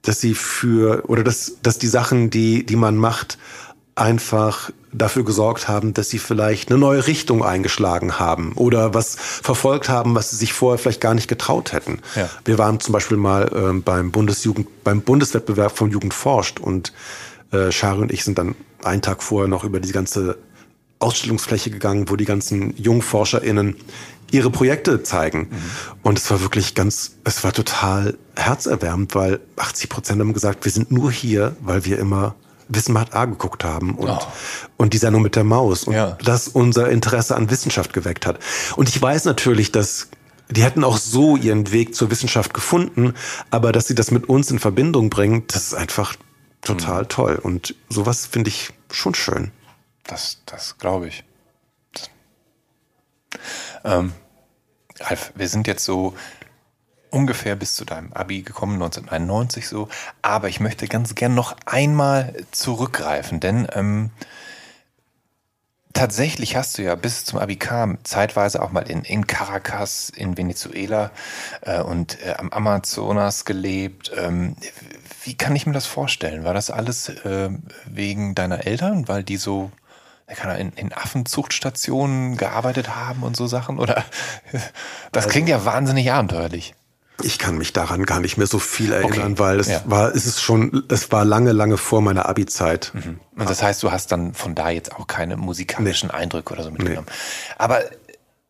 dass sie für, oder dass, dass die Sachen, die, die man macht, einfach dafür gesorgt haben, dass sie vielleicht eine neue Richtung eingeschlagen haben oder was verfolgt haben, was sie sich vorher vielleicht gar nicht getraut hätten. Ja. Wir waren zum Beispiel mal ähm, beim Bundesjugend, beim Bundeswettbewerb von Jugend forscht und äh, Shari und ich sind dann einen Tag vorher noch über die ganze Ausstellungsfläche gegangen, wo die ganzen JungforscherInnen ihre Projekte zeigen. Mhm. Und es war wirklich ganz, es war total herzerwärmend, weil 80 Prozent haben gesagt, wir sind nur hier, weil wir immer Wissen macht A geguckt haben und, oh. und die Sendung mit der Maus und ja. das unser Interesse an Wissenschaft geweckt hat. Und ich weiß natürlich, dass die hätten auch so ihren Weg zur Wissenschaft gefunden, aber dass sie das mit uns in Verbindung bringen, das ist einfach total mhm. toll. Und sowas finde ich schon schön. Das, das glaube ich. Ähm, Ralf, wir sind jetzt so ungefähr bis zu deinem Abi gekommen, 1991 so. Aber ich möchte ganz gern noch einmal zurückgreifen, denn ähm, tatsächlich hast du ja bis zum Abi kam zeitweise auch mal in, in Caracas, in Venezuela äh, und äh, am Amazonas gelebt. Ähm, wie kann ich mir das vorstellen? War das alles äh, wegen deiner Eltern, weil die so er kann in, in Affenzuchtstationen gearbeitet haben und so Sachen? Oder das also, klingt ja wahnsinnig abenteuerlich. Ich kann mich daran gar nicht mehr so viel erinnern, okay. weil es ja. war, es ist schon, es war lange, lange vor meiner Abi-Zeit. Mhm. Und das heißt, du hast dann von da jetzt auch keine musikalischen nee. Eindrücke oder so mitgenommen. Nee. Aber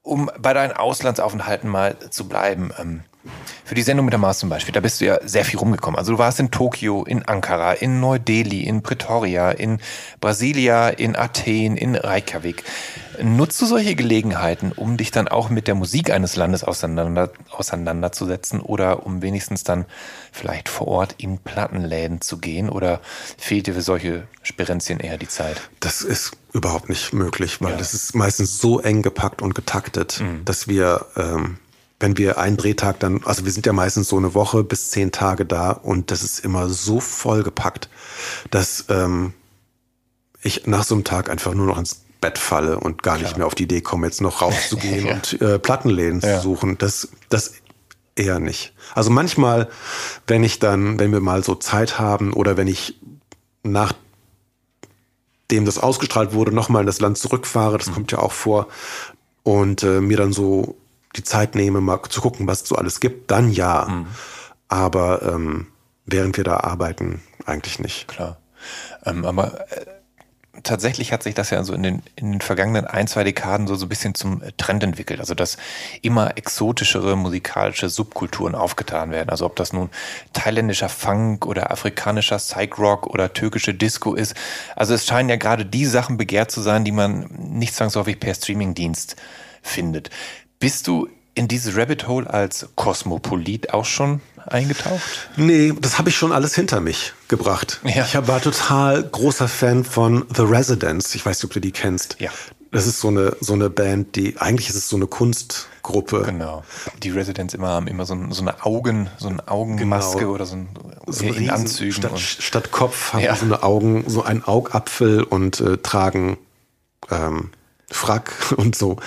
um bei deinen Auslandsaufenthalten mal zu bleiben, ähm, für die Sendung mit der Mars zum Beispiel, da bist du ja sehr viel rumgekommen. Also du warst in Tokio, in Ankara, in Neu-Delhi, in Pretoria, in Brasilia, in Athen, in Reykjavik. Nutzt du solche Gelegenheiten, um dich dann auch mit der Musik eines Landes auseinander, auseinanderzusetzen oder um wenigstens dann vielleicht vor Ort in Plattenläden zu gehen? Oder fehlt dir für solche Spirenzien eher die Zeit? Das ist überhaupt nicht möglich, weil ja. das ist meistens so eng gepackt und getaktet, mhm. dass wir... Ähm wenn wir einen Drehtag dann, also wir sind ja meistens so eine Woche bis zehn Tage da und das ist immer so vollgepackt, dass ähm, ich nach so einem Tag einfach nur noch ins Bett falle und gar nicht mehr auf die Idee komme, jetzt noch rauszugehen ja. und äh, Plattenläden ja. zu suchen. Das, das eher nicht. Also manchmal, wenn ich dann, wenn wir mal so Zeit haben oder wenn ich nachdem das ausgestrahlt wurde, nochmal in das Land zurückfahre, das mhm. kommt ja auch vor, und äh, mir dann so die Zeit nehme, mal zu gucken, was es so alles gibt, dann ja. Mhm. Aber ähm, während wir da arbeiten, eigentlich nicht. Klar. Ähm, aber äh, tatsächlich hat sich das ja so in den, in den vergangenen ein, zwei Dekaden so, so ein bisschen zum Trend entwickelt. Also, dass immer exotischere musikalische Subkulturen aufgetan werden. Also, ob das nun thailändischer Funk oder afrikanischer Psych-Rock oder türkische Disco ist. Also, es scheinen ja gerade die Sachen begehrt zu sein, die man nicht zwangsläufig per Streamingdienst findet. Bist du in dieses Rabbit Hole als Kosmopolit auch schon eingetaucht? Nee, das habe ich schon alles hinter mich gebracht. Ja. Ich war total großer Fan von The Residents. Ich weiß nicht, ob du die kennst. Ja. Das ist so eine, so eine Band, die, eigentlich ist es so eine Kunstgruppe. Genau. Die Residents immer haben immer so, ein, so eine Augen, so eine Augenmaske genau. oder so ein, so in Riesen, Anzügen. Statt, statt Kopf haben ja. so eine Augen, so einen Augapfel und äh, tragen ähm, Frack und so.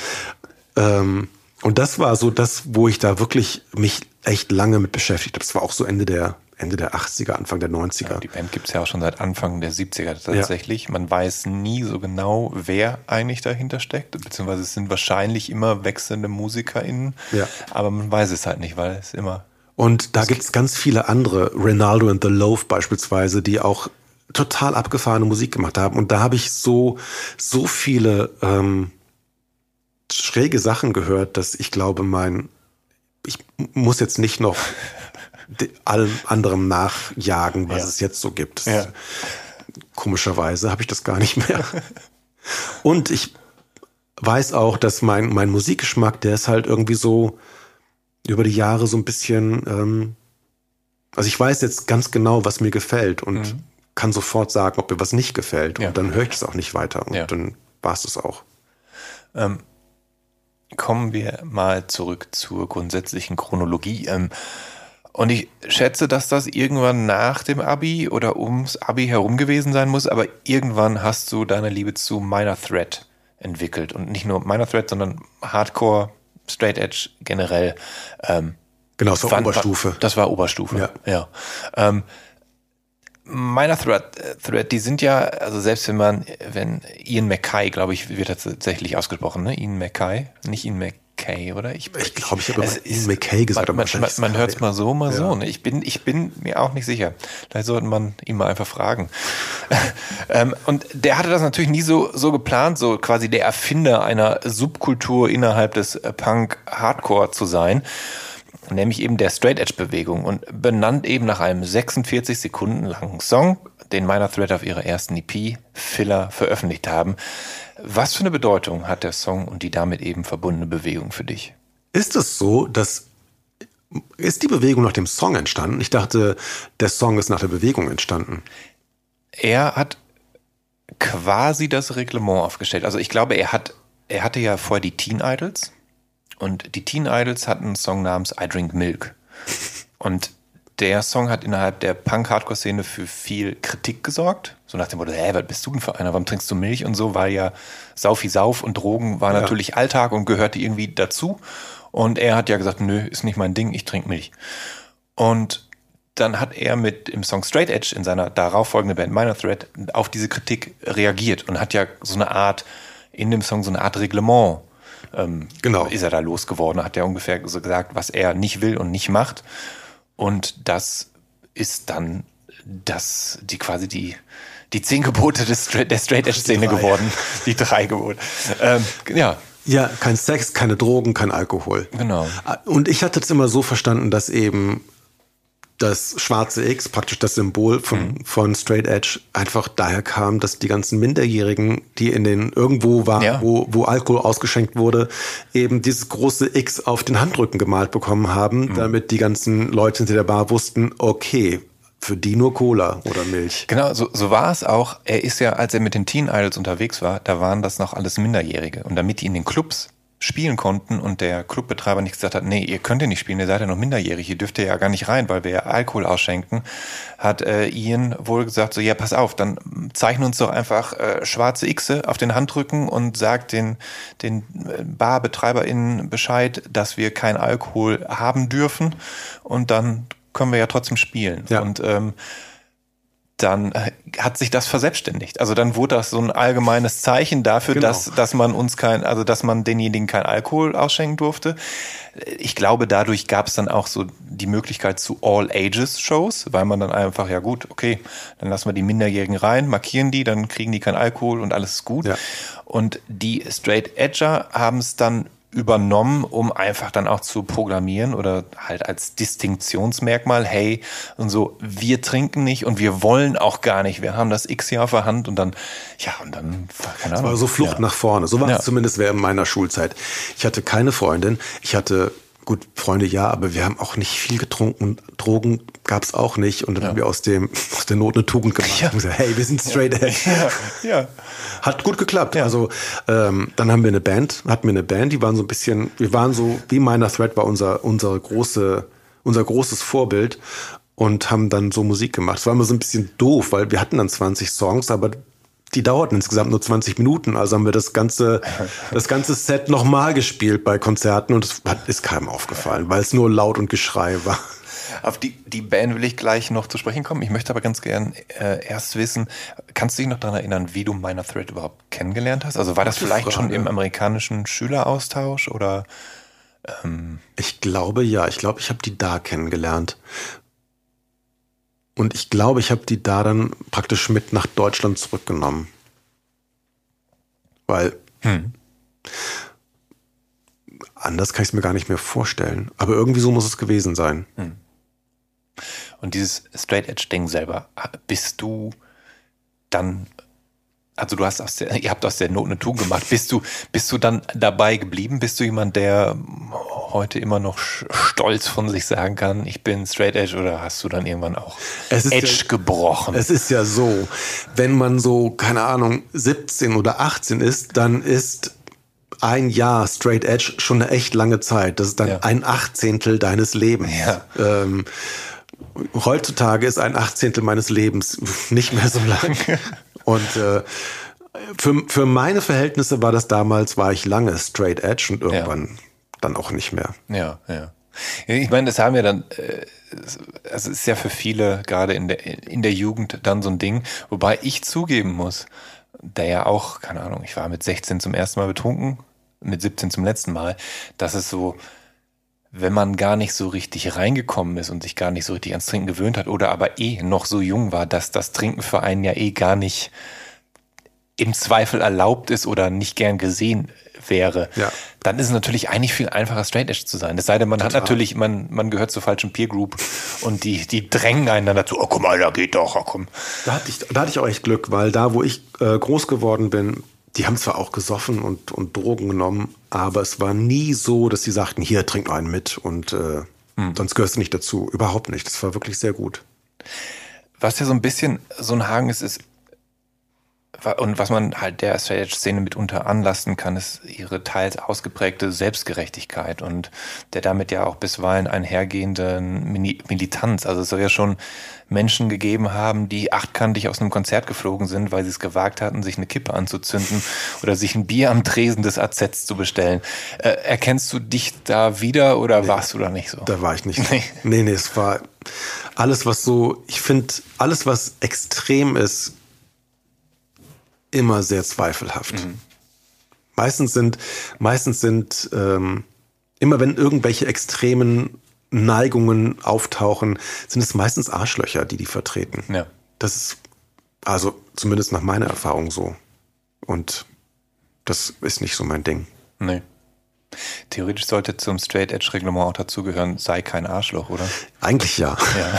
Ähm, und das war so das, wo ich da wirklich mich echt lange mit beschäftigt habe. Das war auch so Ende der Ende der 80er, Anfang der 90er. Ja, die Band gibt's ja auch schon seit Anfang der 70er tatsächlich. Ja. Man weiß nie so genau, wer eigentlich dahinter steckt, beziehungsweise es sind wahrscheinlich immer wechselnde MusikerInnen, ja. aber man weiß es halt nicht, weil es immer. Und da gibt's ganz viele andere, Ronaldo and the Loaf beispielsweise, die auch total abgefahrene Musik gemacht haben. Und da habe ich so, so viele ähm, schräge Sachen gehört, dass ich glaube, mein, ich muss jetzt nicht noch allem anderem nachjagen, was ja. es jetzt so gibt. Ja. Komischerweise habe ich das gar nicht mehr. Und ich weiß auch, dass mein, mein Musikgeschmack, der ist halt irgendwie so über die Jahre so ein bisschen, ähm, also ich weiß jetzt ganz genau, was mir gefällt und mhm. kann sofort sagen, ob mir was nicht gefällt. Ja. Und dann höre ich es auch nicht weiter. Und dann war es das auch. Ähm, kommen wir mal zurück zur grundsätzlichen Chronologie. Ähm, und ich schätze, dass das irgendwann nach dem Abi oder ums Abi herum gewesen sein muss, aber irgendwann hast du deine Liebe zu Minor Threat entwickelt. Und nicht nur Minor Threat, sondern Hardcore, Straight Edge generell. Ähm, genau, das war Oberstufe. Das war Oberstufe, ja. ja. Ähm, meiner Thread, Thread, die sind ja, also selbst wenn man, wenn Ian McKay, glaube ich, wird tatsächlich ausgesprochen, ne? Ian McKay, nicht Ian McKay, oder? Ich, ich glaube, ich habe Ian McKay gesagt. Man, man, man hört es mal so, mal ja. so. Ne? Ich bin, ich bin mir auch nicht sicher. Da sollte man ihn mal einfach fragen. ähm, und der hatte das natürlich nie so, so geplant, so quasi der Erfinder einer Subkultur innerhalb des Punk-Hardcore zu sein nämlich eben der Straight Edge Bewegung und benannt eben nach einem 46 Sekunden langen Song, den Minor Threat auf ihrer ersten EP Filler veröffentlicht haben. Was für eine Bedeutung hat der Song und die damit eben verbundene Bewegung für dich? Ist es so, dass ist die Bewegung nach dem Song entstanden? Ich dachte, der Song ist nach der Bewegung entstanden. Er hat quasi das Reglement aufgestellt. Also ich glaube, er hat, er hatte ja vorher die Teen Idols und die Teen Idols hatten einen Song namens I Drink Milk. Und der Song hat innerhalb der Punk-Hardcore-Szene für viel Kritik gesorgt. So nach dem Motto, hä, was bist du denn für einer? Warum trinkst du Milch und so? Weil ja Saufi Sauf und Drogen war ja. natürlich Alltag und gehörte irgendwie dazu. Und er hat ja gesagt, nö, ist nicht mein Ding, ich trinke Milch. Und dann hat er mit im Song Straight Edge in seiner darauffolgenden Band Minor Threat auf diese Kritik reagiert und hat ja so eine Art, in dem Song so eine Art Reglement ähm, genau. ist er da losgeworden, hat ja ungefähr so gesagt, was er nicht will und nicht macht. Und das ist dann das, die quasi die, die zehn Gebote des, der Straight Edge Szene geworden. Die drei Gebote. Ähm, ja. Ja, kein Sex, keine Drogen, kein Alkohol. Genau. Und ich hatte es immer so verstanden, dass eben das schwarze X, praktisch das Symbol von, mhm. von Straight Edge, einfach daher kam, dass die ganzen Minderjährigen, die in den irgendwo waren, ja. wo, wo Alkohol ausgeschenkt wurde, eben dieses große X auf den Handrücken gemalt bekommen haben, mhm. damit die ganzen Leute hinter der Bar wussten, okay, für die nur Cola oder Milch. Genau, so, so war es auch. Er ist ja, als er mit den Teen Idols unterwegs war, da waren das noch alles Minderjährige. Und damit die in den Clubs spielen konnten und der Clubbetreiber nicht gesagt hat, nee, ihr könnt ja nicht spielen, ihr seid ja noch minderjährig, ihr dürft ja gar nicht rein, weil wir ja Alkohol ausschenken, hat äh, Ian wohl gesagt, so ja, pass auf, dann zeichnen uns doch einfach äh, schwarze Xe auf den Handrücken und sagt den, den äh, BarbetreiberInnen Bescheid, dass wir kein Alkohol haben dürfen und dann können wir ja trotzdem spielen. Ja. Und ähm, dann äh, hat sich das verselbstständigt. Also dann wurde das so ein allgemeines Zeichen dafür, Genau. dass, dass man uns kein, also dass man denjenigen kein Alkohol ausschenken durfte. Ich glaube, dadurch gab es dann auch so die Möglichkeit zu All-Ages-Shows, weil man dann einfach, ja gut, okay, dann lassen wir die Minderjährigen rein, markieren die, dann kriegen die kein Alkohol und alles ist gut. Ja. Und die Straight Edger haben es dann übernommen, um einfach dann auch zu programmieren oder halt als Distinktionsmerkmal, hey, und so, wir trinken nicht und wir wollen auch gar nicht, wir haben das X hier auf der Hand und dann, ja, und dann, keine Ahnung. war so Flucht ja. nach vorne. So war Ja. es zumindest während meiner Schulzeit. Ich hatte keine Freundin. Ich hatte, gut, Freunde ja, aber wir haben auch nicht viel getrunken. Drogen gab es auch nicht. Und dann haben wir aus, dem, aus der Not eine Tugend gemacht. Ja. Und gesagt, hey, wir sind straight edge. Ja, ja. Hat gut geklappt. Also ähm, dann haben wir eine Band, hatten wir eine Band, die waren so ein bisschen, wir waren so, wie Minor Thread war unser, unser große, unser großes Vorbild und haben dann so Musik gemacht. Es war immer so ein bisschen doof, weil wir hatten dann 20 Songs, aber die dauerten insgesamt nur 20 Minuten. Also haben wir das ganze, das ganze Set nochmal gespielt bei Konzerten und es hat, ist keinem aufgefallen, weil es nur laut und Geschrei war. Auf die, die Band will ich gleich noch zu sprechen kommen. Ich möchte aber ganz gern äh, erst wissen, kannst du dich noch daran erinnern, wie du Minor Thread überhaupt kennengelernt hast? Also war das vielleicht schon Frage. im amerikanischen Schüleraustausch oder? Ich glaube ja, ich glaube, ich habe die da kennengelernt. Und ich glaube, ich habe die da dann praktisch mit nach Deutschland zurückgenommen. Weil anders kann ich es mir gar nicht mehr vorstellen. Aber irgendwie so muss es gewesen sein. Und dieses Straight Edge Ding selber, bist du dann, also du hast aus der, ihr habt aus der Not eine Tugend gemacht, bist du, bist du dann dabei geblieben? Bist du jemand, der heute immer noch stolz von sich sagen kann, ich bin Straight Edge oder hast du dann irgendwann auch Edge ja- gebrochen? Es ist ja so, wenn man so, keine Ahnung, 17 oder 18 ist, dann ist ein Jahr Straight Edge schon eine echt lange Zeit. Das ist dann Ja. ein Achtzehntel deines Lebens. Ja. Ähm, heutzutage ist ein Achtzehntel meines Lebens nicht mehr so lang. Und äh, für, für meine Verhältnisse war das damals, war ich lange Straight Edge und irgendwann dann auch nicht mehr. Ja, ja. Ich meine, das haben ja dann, äh, es ist ja für viele gerade in der, in der Jugend dann so ein Ding, wobei ich zugeben muss, der ja auch, keine Ahnung, ich war mit 16 zum ersten Mal betrunken, mit 17 zum letzten Mal, dass es so, wenn man gar nicht so richtig reingekommen ist und sich gar nicht so richtig ans Trinken gewöhnt hat oder aber eh noch so jung war, dass das Trinken für einen ja eh gar nicht im Zweifel erlaubt ist oder nicht gern gesehen wäre, Ja. dann ist es natürlich eigentlich viel einfacher, Straight Edge zu sein. Es sei denn, man hat natürlich, man, man gehört zur falschen Peer Group und die, die drängen einen dann dazu, oh komm mal, da geht doch, oh komm. Da hatte ich, da hatte ich auch echt Glück, weil da, wo ich äh, groß geworden bin, die haben zwar auch gesoffen und, und Drogen genommen, aber es war nie so, dass sie sagten, hier, trink mal einen mit und äh, sonst gehörst du nicht dazu. Überhaupt nicht. Das war wirklich sehr gut. Was ja so ein bisschen so ein Haken ist, ist, und was man halt der Straight Edge Szene mitunter anlasten kann, ist ihre teils ausgeprägte Selbstgerechtigkeit und der damit ja auch bisweilen einhergehenden Militanz. Also es soll ja schon Menschen gegeben haben, die achtkantig aus einem Konzert geflogen sind, weil sie es gewagt hatten, sich eine Kippe anzuzünden oder sich ein Bier am Tresen des AZ zu bestellen. Äh, erkennst du dich da wieder oder warst du da nicht so? Da war ich nicht. Nee. Nee, nee, es war alles, was so, ich finde, alles, was extrem ist, immer sehr zweifelhaft. Meistens sind, meistens sind, ähm, immer wenn irgendwelche extremen Neigungen auftauchen, sind es meistens Arschlöcher, die die vertreten. Ja. Das ist also zumindest nach meiner Erfahrung so. Und das ist nicht so mein Ding. Nee. Theoretisch sollte zum Straight Edge Reglement auch dazugehören, sei kein Arschloch, oder? Eigentlich ja. Ja.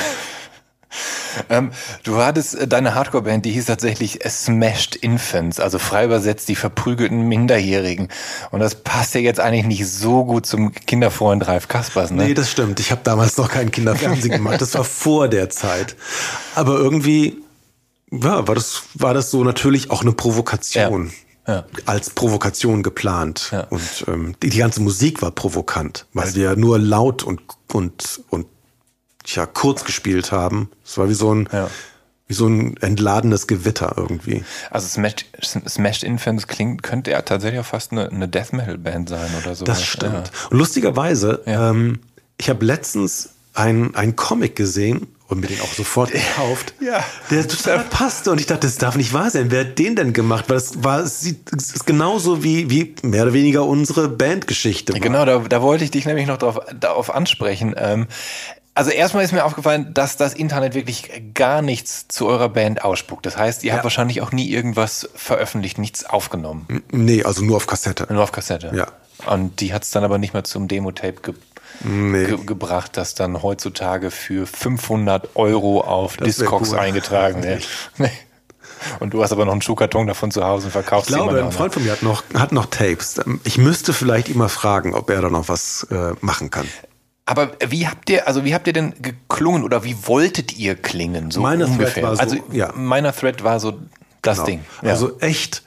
Ähm, du hattest äh, deine Hardcore-Band, die hieß tatsächlich Smashed Infants, also frei übersetzt die verprügelten Minderjährigen. Und das passt ja jetzt eigentlich nicht so gut zum Kinderfreund Ralf Kaspers, ne? Nee, das stimmt. Ich habe damals noch kein Kinderfernsehen gemacht. Das war vor der Zeit. Aber irgendwie ja, war, das, war das so natürlich auch eine Provokation. ja. als Provokation geplant. Ja. Und ähm, die, die, ganze Musik war provokant, weil also, wir nur laut und, und, und ja, kurz gespielt haben. Es war wie so ein, ja. wie so ein entladenes Gewitter irgendwie. Also Smashed, Smashed Infants klingt, könnte ja tatsächlich auch fast eine, eine Death Metal Band sein oder so. Das stimmt. Und lustigerweise, ähm, ich habe letztens ein Comic gesehen und mir den auch sofort gekauft, ja. der total passte. Und ich dachte, das darf nicht wahr sein. Wer hat den denn gemacht? Weil es war, es ist genauso wie, wie mehr oder weniger unsere Bandgeschichte. Genau, da, da wollte ich dich nämlich noch darauf, darauf ansprechen. Ähm, also erstmal ist mir aufgefallen, dass das Internet wirklich gar nichts zu eurer Band ausspuckt. Das heißt, ihr ja. habt wahrscheinlich auch nie irgendwas veröffentlicht, nichts aufgenommen. Nee, also nur auf Kassette. Nur auf Kassette. Ja. Und die hat es dann aber nicht mehr zum Demo-Tape ge nee. ge gebracht, das dann heutzutage für 500 Euro auf das Discogs cool. eingetragen wird. Nee. Und du hast aber noch einen Schuhkarton davon zu Hause und verkaufst Ich glaube, ein Freund von mir hat noch, hat noch Tapes. Ich müsste vielleicht immer fragen, ob er da noch was äh, machen kann. Aber wie habt ihr, also wie habt ihr denn geklungen oder wie wolltet ihr klingen? So meiner ungefähr? Thread war so, also ja. meiner Thread war so das genau. Ding. Ja. Also echt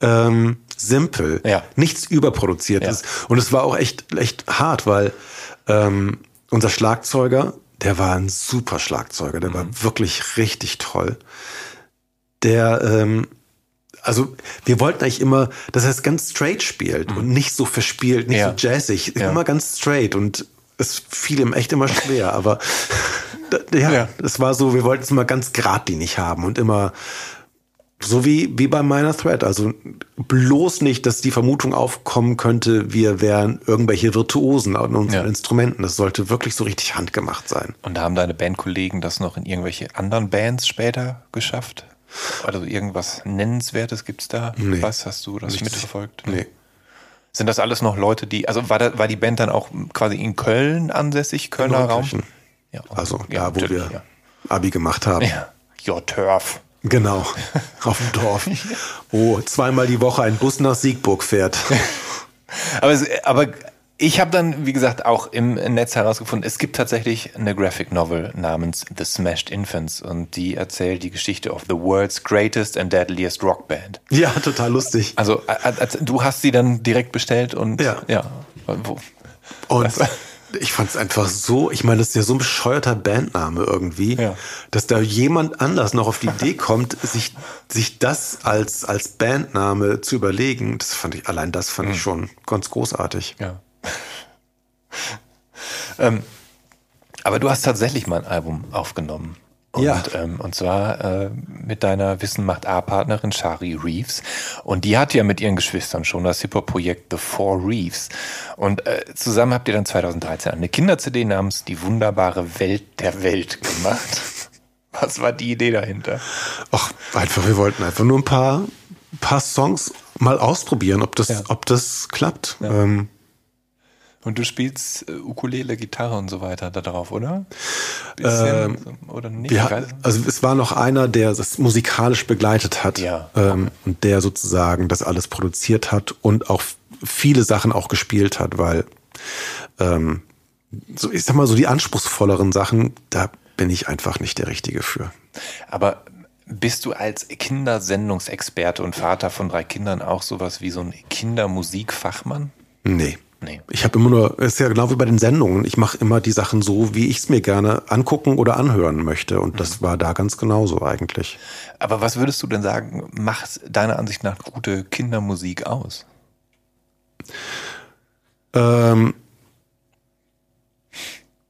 ähm, simpel, ja. nichts überproduziertes. Und es war auch echt, echt hart, weil ähm, unser Schlagzeuger, der war ein super Schlagzeuger, der mhm. war wirklich richtig toll. Der, ähm, also wir wollten eigentlich immer, dass er es ganz straight spielt mhm. und nicht so verspielt, nicht ja. so jazzig, ja. immer ganz straight und es fiel ihm echt immer schwer, aber ja, ja, es war so, wir wollten es immer ganz geradlinig haben und immer so wie, wie bei meiner Thread. Also bloß nicht, dass die Vermutung aufkommen könnte, wir wären irgendwelche Virtuosen an unseren ja. Instrumenten. Das sollte wirklich so richtig handgemacht sein. Und haben deine Bandkollegen das noch in irgendwelche anderen Bands später geschafft? Also irgendwas Nennenswertes gibt's da? Nee. Was hast du das Nichts. mitverfolgt? Nee. Sind das alles noch Leute, die, also war, da, war die Band dann auch quasi in Köln ansässig, Kölner Raum? Ja, also ja, da, wo wir ja. Abi gemacht haben. Ja, your turf. Genau, auf dem Dorf, wo zweimal die Woche ein Bus nach Siegburg fährt. aber, aber ich habe dann, wie gesagt, auch im Netz herausgefunden, es gibt tatsächlich eine Graphic Novel namens The Smashed Infants und die erzählt die Geschichte of the world's greatest and deadliest rock band. Ja, total lustig. Also, also du hast sie dann direkt bestellt und ja. ja wo, und ich fand es einfach so, ich meine, das ist ja so ein bescheuerter Bandname irgendwie, ja. dass da jemand anders noch auf die Idee kommt, sich, sich das als, als Bandname zu überlegen. Das fand ich, allein das fand mhm. ich schon ganz großartig. Ja. ähm, aber du hast tatsächlich mal ein Album aufgenommen. Und, ja. Ähm, und zwar äh, mit deiner Wissen macht A-Partnerin Shari Reeves. Und die hat ja mit ihren Geschwistern schon das Hip-Hop-Projekt The Four Reeves. Und äh, zusammen habt ihr dann 2013 eine Kinder-CD namens Die wunderbare Welt der Welt gemacht. Was war die Idee dahinter? Ach, einfach, wir wollten einfach nur ein paar, paar Songs mal ausprobieren, ob das, ja. ob das klappt. Ja. Ähm, und du spielst äh, Ukulele, Gitarre und so weiter da drauf, oder? Ähm, oder nicht? Ja, also es war noch einer, der das musikalisch begleitet hat ja. ähm, und der sozusagen das alles produziert hat und auch viele Sachen auch gespielt hat, weil ähm, so ich sag mal so die anspruchsvolleren Sachen, da bin ich einfach nicht der Richtige für. Aber bist du als Kindersendungsexperte und Vater von drei Kindern auch sowas wie so ein Kindermusikfachmann? Nee. Nee. Ich habe immer nur, es ist ja genau wie bei den Sendungen, ich mache immer die Sachen so, wie ich es mir gerne angucken oder anhören möchte. Und das mhm. war da ganz genauso eigentlich. Aber was würdest du denn sagen, macht deiner Ansicht nach gute Kindermusik aus? Ähm,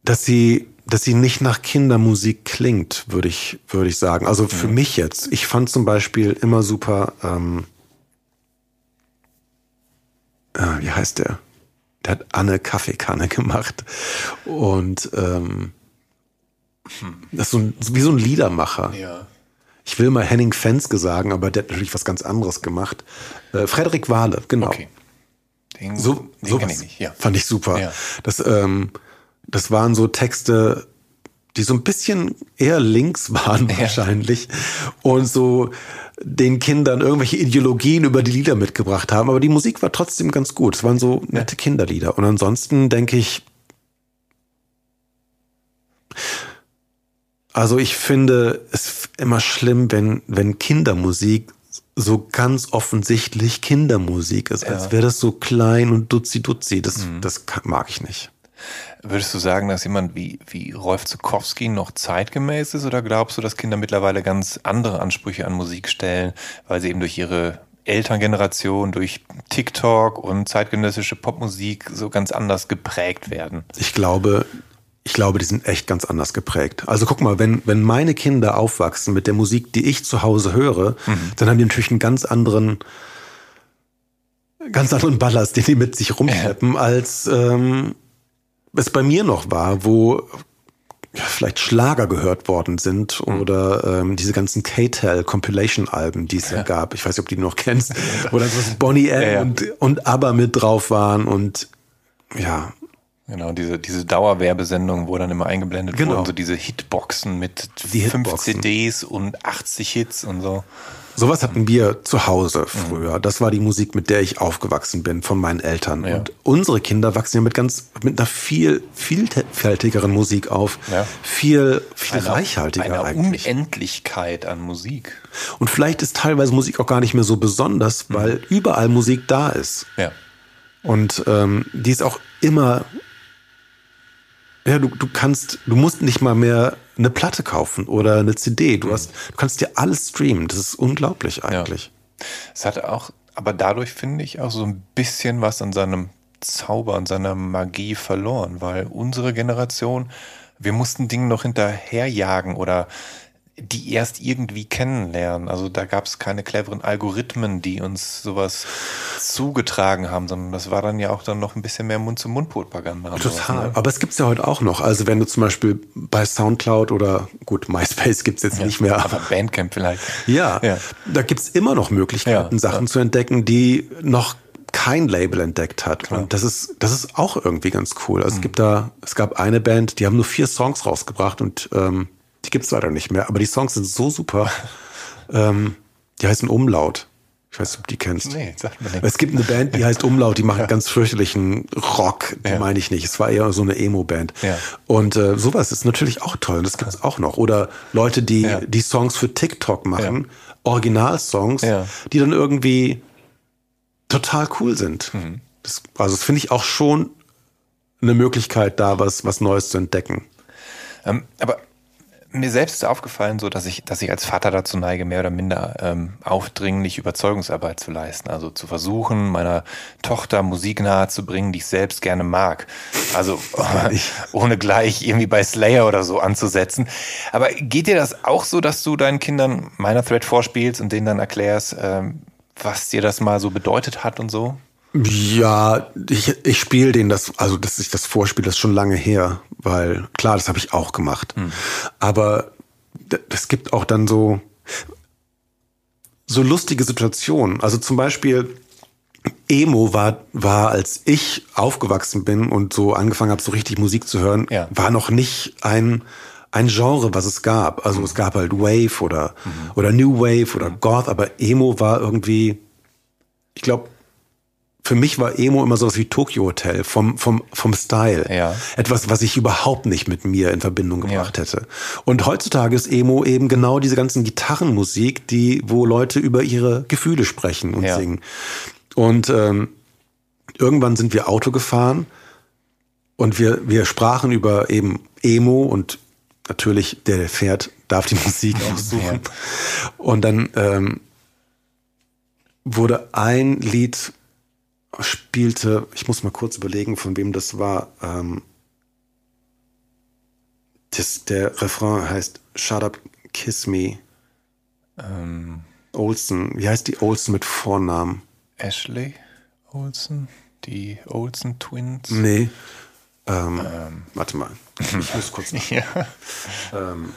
dass sie, dass sie nicht nach Kindermusik klingt, würde ich, würde ich sagen. Also für mhm. mich jetzt. Ich fand zum Beispiel immer super, ähm, äh, wie heißt der? Der hat Anne Kaffeekanne gemacht. Und ähm, das ist so ein, wie so ein Liedermacher. Ja. Ich will mal Henning Fenske sagen, aber der hat natürlich was ganz anderes gemacht. Äh, Frederik Wahle, genau. Okay. Den, so, den sowas ich nicht, ja. Fand ich super. Ja. Das, ähm, das waren so Texte, die so ein bisschen eher links waren ja. wahrscheinlich. Und so den Kindern irgendwelche Ideologien über die Lieder mitgebracht haben, aber die Musik war trotzdem ganz gut. Es waren so nette Kinderlieder. Und ansonsten denke ich, also ich finde es immer schlimm, wenn, wenn Kindermusik so ganz offensichtlich Kindermusik ist, als wäre das so klein und dutzi-dutzi. Das, mhm. das mag ich nicht. Würdest du sagen, dass jemand wie, wie Rolf Zukowski noch zeitgemäß ist oder glaubst du, dass Kinder mittlerweile ganz andere Ansprüche an Musik stellen, weil sie eben durch ihre Elterngeneration, durch TikTok und zeitgenössische Popmusik so ganz anders geprägt werden? Ich glaube, ich glaube, die sind echt ganz anders geprägt. Also guck mal, wenn, wenn meine Kinder aufwachsen mit der Musik, die ich zu Hause höre, mhm. dann haben die natürlich einen ganz anderen, ganz anderen Ballast, den die mit sich rumschleppen, als ähm, es bei mir noch war, wo ja, vielleicht Schlager gehört worden sind mhm. oder ähm, diese ganzen K-Tel Compilation-Alben, die es ja. ja. gab. Ich weiß nicht, ob du die noch kennst. Oder so Bonnie M ja, und, und ABBA mit drauf waren und ja, Genau, diese, diese Dauerwerbesendung, wo dann immer eingeblendet genau. wurden, so diese Hitboxen mit Die fünf Hitboxen. CDs und 80 Hits und so. Sowas hatten wir zu Hause früher. Das war die Musik, mit der ich aufgewachsen bin von meinen Eltern. Ja. Und unsere Kinder wachsen ja mit ganz, mit einer viel, vielfältigeren Musik auf. Ja. Viel, viel eine, reichhaltiger eine eigentlich. Unendlichkeit an Musik. Und vielleicht ist teilweise Musik auch gar nicht mehr so besonders, mhm. weil überall Musik da ist. Ja. Und ähm, die ist auch immer ja, du, du kannst, du musst nicht mal mehr eine Platte kaufen oder eine CD. Du mhm. hast, du kannst dir alles streamen. Das ist unglaublich eigentlich. Ja. Es hat auch, aber dadurch finde ich auch so ein bisschen was an seinem Zauber, an seiner Magie verloren, weil unsere Generation, wir mussten Dinge noch hinterherjagen oder die erst irgendwie kennenlernen. Also da gab es keine cleveren Algorithmen, die uns sowas zugetragen haben, sondern das war dann ja auch dann noch ein bisschen mehr Mund-zu-Mund-Propaganda. Total. Sowas, ne? Aber es gibt's ja heute auch noch. Also wenn du zum Beispiel bei Soundcloud oder gut, MySpace gibt's jetzt ja, nicht mehr. Aber Bandcamp vielleicht. Ja, ja. da gibt's immer noch Möglichkeiten, ja, Sachen zu entdecken, die noch kein Label entdeckt hat. Klar. Und das ist, das ist auch irgendwie ganz cool. Also mhm. es gibt da, es gab eine Band, die haben nur vier Songs rausgebracht und ähm, die gibt's leider nicht mehr, aber die Songs sind so super. ähm, die heißen Umlaut. Ich weiß nicht, ob du die kennst. Nee, sag mir nicht. Es gibt eine Band, die heißt Umlaut, die macht ja. ganz fürchterlichen Rock, die ja. meine ich nicht. Es war eher so eine Emo-Band. Ja. Und äh, sowas ist natürlich auch toll. Das gibt's auch noch. Oder Leute, die die Songs für TikTok machen, Originalsongs, die dann irgendwie total cool sind. Mhm. Das, also das finde ich auch schon eine Möglichkeit, da was, was Neues zu entdecken. Ähm, aber mir selbst ist aufgefallen, so dass ich, dass ich als Vater dazu neige, mehr oder minder ähm, aufdringlich Überzeugungsarbeit zu leisten. Also zu versuchen, meiner Tochter Musik nahe zu bringen, die ich selbst gerne mag. Also ohne gleich irgendwie bei Slayer oder so anzusetzen. Aber geht dir das auch so, dass du deinen Kindern meiner Thread vorspielst und denen dann erklärst, ähm, was dir das mal so bedeutet hat und so? Ja, ich, ich spiele denen das, also dass ich das vorspiele, das ist schon lange her, weil klar, das habe ich auch gemacht. Mhm. Aber es gibt auch dann so, so lustige Situationen. Also zum Beispiel, Emo war, war, als ich aufgewachsen bin und so angefangen habe, so richtig Musik zu hören, ja. war noch nicht ein, ein Genre, was es gab. Also mhm. es gab halt Wave oder, mhm. oder New Wave oder Goth, aber Emo war irgendwie, ich glaube, für mich war Emo immer sowas wie Tokyo Hotel vom, vom, vom Style. Ja. Etwas, was ich überhaupt nicht mit mir in Verbindung gebracht ja. hätte. Und heutzutage ist Emo eben genau diese ganzen Gitarrenmusik, die, wo Leute über ihre Gefühle sprechen und ja. singen. Und ähm, irgendwann sind wir Auto gefahren und wir, wir sprachen über eben Emo und natürlich der, der fährt, darf die Musik aussuchen. Und dann ähm, wurde ein Lied spielte, ich muss mal kurz überlegen, von wem das war. Ähm, das, der Refrain heißt Shut Up, Kiss Me. Ähm, Olsen. Wie heißt die Olsen mit Vornamen? Ashley Olsen? Die Olsen Twins? Nee. Ähm, ähm. Warte mal. Ich muss kurz nach. ja. ähm,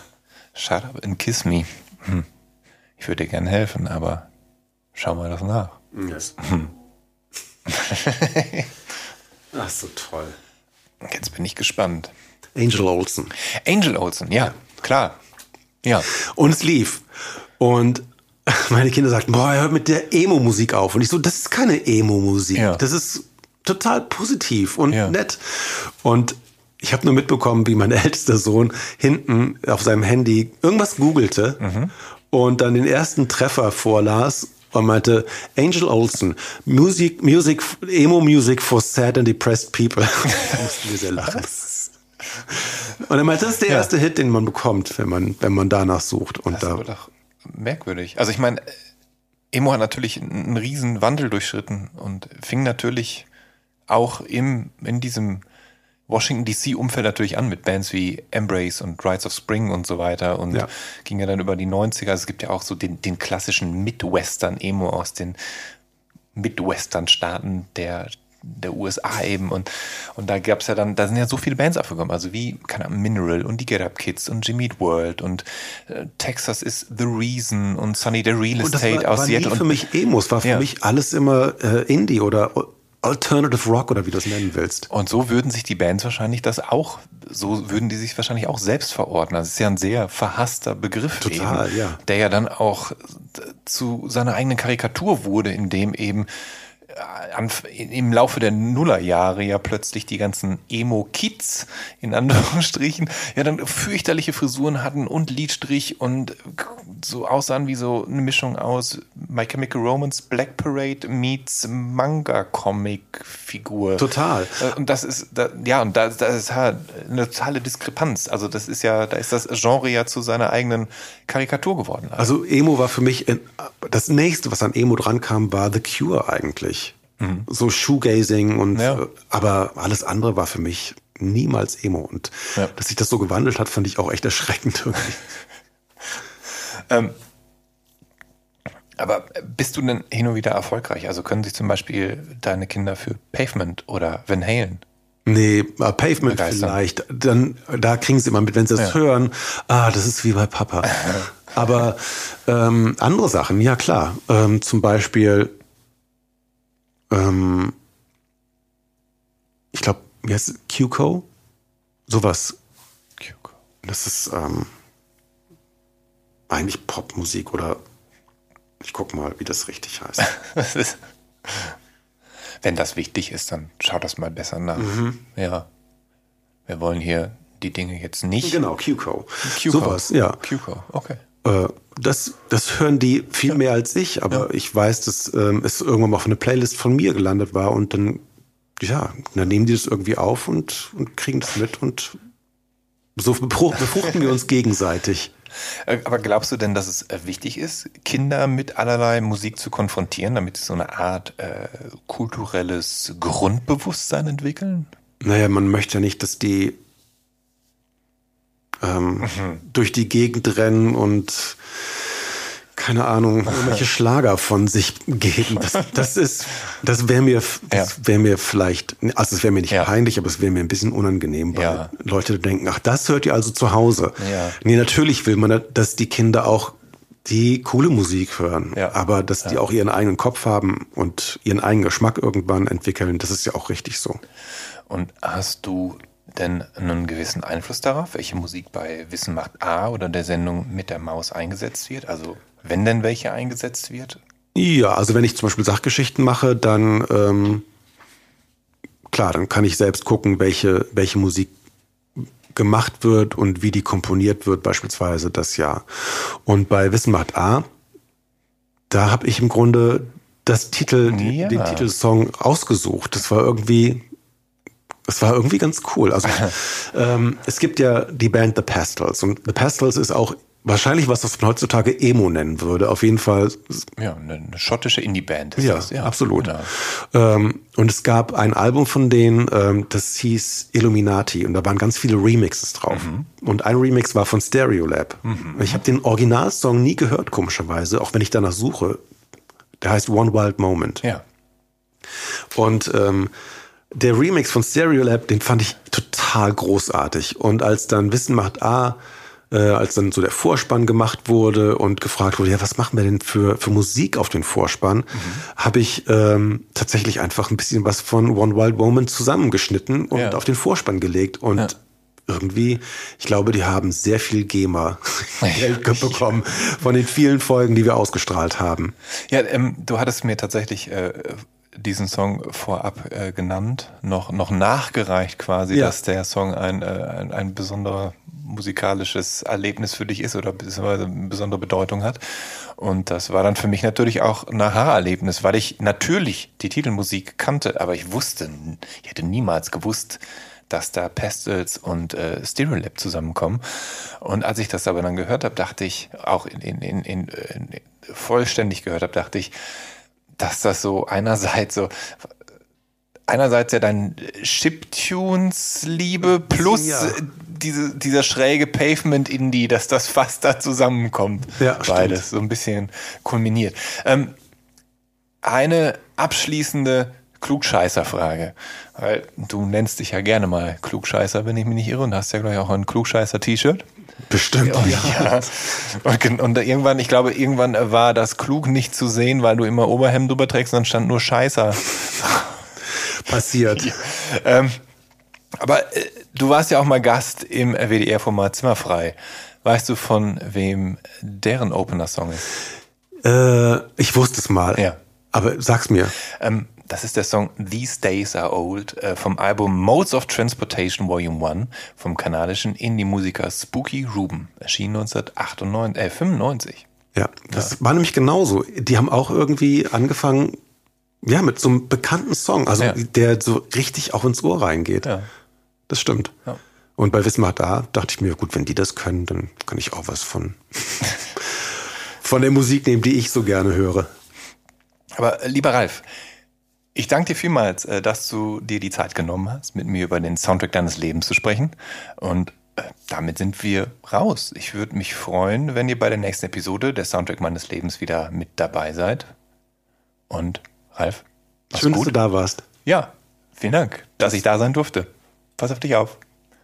Shut up and kiss me. Hm. Ich würde dir gerne helfen, aber schau mal das nach. Yes. Hm. Ach, so toll. Jetzt bin ich gespannt. Angel Olsen. Angel Olsen, ja, klar. Ja. Und es lief. Und meine Kinder sagten, boah, hör mit der Emo-Musik auf. Und ich so, das ist keine Emo-Musik. Ja. Das ist total positiv und ja. nett. Und ich habe nur mitbekommen, wie mein ältester Sohn hinten auf seinem Handy irgendwas googelte mhm. und dann den ersten Treffer vorlas und meinte, Angel Olsen, Music, Music, Emo Music for sad and depressed people. da mussten wir sehr lachen. Und er meinte, das ist der ja. erste Hit, den man bekommt, wenn man, wenn man danach sucht. Und das da ist doch merkwürdig. Also ich meine, Emo hat natürlich einen riesen Wandel durchschritten und fing natürlich auch im, in diesem Washington DC-Umfeld natürlich an mit Bands wie Embrace und Rides of Spring und so weiter und ja. ging ja dann über die 90er. Also es gibt ja auch so den, den klassischen Midwestern-Emo aus den Midwestern-Staaten der der USA eben und und da gab's ja dann da sind ja so viele Bands aufgekommen also wie keine Ahnung Mineral und die Get Up Kids und Jimmy Eat World und äh, Texas is the Reason und Sunny the Real Estate war, aus war Seattle nie für mich Emos war für Ja. mich alles immer äh, Indie oder Alternative Rock oder wie du es nennen willst. Und so würden sich die Bands wahrscheinlich das auch, so würden die sich wahrscheinlich auch selbst verordnen. Das ist ja ein sehr verhasster Begriff. Total, eben, ja. Der ja dann auch zu seiner eigenen Karikatur wurde, in dem eben im Laufe der Nullerjahre ja plötzlich die ganzen Emo-Kids in Anführungsstrichen ja dann fürchterliche Frisuren hatten und Lidstrich und so aussahen wie so eine Mischung aus My Chemical Romance, Black Parade meets Manga-Comic-Figur. Total. Äh, Und das ist, da, ja, und da, da ist halt eine totale Diskrepanz. Also das ist ja, da ist das Genre ja zu seiner eigenen Karikatur geworden. Also Emo war für mich das nächste, was an Emo dran kam, war The Cure eigentlich. So Shoegazing und Ja. äh, aber alles andere war für mich niemals Emo. Und Ja. dass sich das so gewandelt hat, fand ich auch echt erschreckend irgendwie. Ähm, aber bist du denn hin und wieder erfolgreich? Also können sich zum Beispiel deine Kinder für Pavement oder Van Halen? Nee, äh, Pavement Begeistern. vielleicht. Dann, da kriegen sie immer mit, wenn sie das Ja. hören, ah, das ist wie bei Papa. Aber ähm, andere Sachen, ja klar. Ähm, zum Beispiel, ähm, ich glaube, wie heißt es? QCO? Sowas. Das ist ähm, eigentlich Popmusik oder ich guck mal, wie das richtig heißt. Wenn das wichtig ist, dann schau das mal besser nach. Ja. Wir wollen hier die Dinge jetzt nicht. genau, QCO. QCO. Sowas, ja. QCO, okay. Äh, das, das hören die viel mehr als ich, aber ich weiß, dass ähm, es irgendwann mal auf eine Playlist von mir gelandet war und dann, ja, dann nehmen die das irgendwie auf und, und kriegen das mit und so befruch- befruchten wir uns gegenseitig. Äh, Aber glaubst du denn, dass es äh, wichtig ist, Kinder mit allerlei Musik zu konfrontieren, damit sie so eine Art äh, kulturelles Grundbewusstsein entwickeln? Naja, man möchte ja nicht, dass die ähm, durch die Gegend rennen und keine Ahnung, irgendwelche Schlager von sich geben. Das, das ist, das wäre mir, das wäre mir vielleicht, also es wäre mir nicht Ja. peinlich, aber es wäre mir ein bisschen unangenehm, weil Ja. Leute denken, ach, das hört ihr also zu Hause. Ja. Nee, natürlich will man, dass die Kinder auch die coole Musik hören, Ja. aber dass die auch ihren eigenen Kopf haben und ihren eigenen Geschmack irgendwann entwickeln, das ist ja auch richtig so. Und hast du denn einen gewissen Einfluss darauf, welche Musik bei Wissen macht A oder der Sendung mit der Maus eingesetzt wird? Also wenn denn welche eingesetzt wird? Ja, also wenn ich zum Beispiel Sachgeschichten mache, dann ähm, klar, dann kann ich selbst gucken, welche, welche Musik gemacht wird und wie die komponiert wird, beispielsweise das Jahr. Und bei Wissen macht A, da habe ich im Grunde das Titel, Ja. den Titelsong ausgesucht. Das war irgendwie, das war irgendwie ganz cool. Also ähm, es gibt ja die Band The Pastels und The Pastels ist auch wahrscheinlich was, was man heutzutage Emo nennen würde. Auf jeden Fall Ja, eine, schottische Indie-Band ist ja, das. absolut. Genau. Ähm, und es gab ein Album von denen, ähm, das hieß Illuminati und da waren ganz viele Remixes drauf. Mhm. Und ein Remix war von Stereolab. Ich habe den Originalsong nie gehört, komischerweise, auch wenn ich danach suche. Der heißt One Wild Moment. Ja. Und ähm, der Remix von Stereolab, den fand ich total großartig. Und als dann Wissen macht A, äh, als dann so der Vorspann gemacht wurde und gefragt wurde, ja, was machen wir denn für, für Musik auf den Vorspann, Mhm. habe ich ähm, tatsächlich einfach ein bisschen was von One Wild Moment zusammengeschnitten und Ja. auf den Vorspann gelegt. Und Ja. irgendwie, ich glaube, die haben sehr viel GEMA Geld bekommen von den vielen Folgen, die wir ausgestrahlt haben. Ja, ähm, du hattest mir tatsächlich äh, diesen Song vorab äh, genannt, noch, noch nachgereicht quasi, Ja. dass der Song ein, äh, ein, ein besonderer musikalisches Erlebnis für dich ist oder beziehungsweise eine besondere Bedeutung hat. Und das war dann für mich natürlich auch ein Aha-Erlebnis, weil ich natürlich die Titelmusik kannte, aber ich wusste, ich hätte niemals gewusst, dass da Pestles und äh, Stereolab zusammenkommen. Und als ich das aber dann gehört habe, dachte ich, auch in, in, in, in, in vollständig gehört habe, dachte ich, dass das so einerseits so einerseits ja dein Chiptunes-Liebe plus ja. diese, dieser schräge Pavement-Indie, dass das fast da zusammenkommt. Ja, Beides stimmt. so ein bisschen kulminiert. Ähm, eine abschließende Klugscheißer-Frage. Weil du nennst dich ja gerne mal Klugscheißer, wenn ich mich nicht irre, und hast ja, glaube ich, auch ein Klugscheißer-T-Shirt. Bestimmt, ja. Und, und, irgendwann, ich glaube, irgendwann war das klug nicht zu sehen, weil du immer Oberhemd drüber trägst, dann stand nur Scheißer. Passiert. Ja. Ähm, aber äh, du warst ja auch mal Gast im WDR-Format Zimmerfrei. Weißt du, von wem deren Opener-Song ist? Äh, ich wusste es mal. Ja. Aber sag's mir. Ähm, das ist der Song These Days Are Old äh, vom Album Modes of Transportation Volume 1 vom kanadischen Indie-Musiker Spooky Ruben. Erschien 1998, äh, 95. Ja, das ja. war nämlich genauso. Die haben auch irgendwie angefangen, ja, mit so einem bekannten Song, also ja. der so richtig auch ins Ohr reingeht. Ja. Das stimmt. Ja. Und bei Wismar da dachte ich mir, gut, wenn die das können, dann kann ich auch was von, von der Musik nehmen, die ich so gerne höre. Aber äh, lieber Ralf, ich danke dir vielmals, äh, dass du dir die Zeit genommen hast, mit mir über den Soundtrack deines Lebens zu sprechen. Und äh, damit sind wir raus. Ich würde mich freuen, wenn ihr bei der nächsten Episode der Soundtrack meines Lebens wieder mit dabei seid. Und Ralf, schön, gut. dass du da warst. Ja, vielen Dank, dass ich da sein durfte. Pass auf dich auf.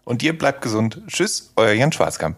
Und ihr bleibt gesund. Tschüss, euer Jan Schwarzkamp.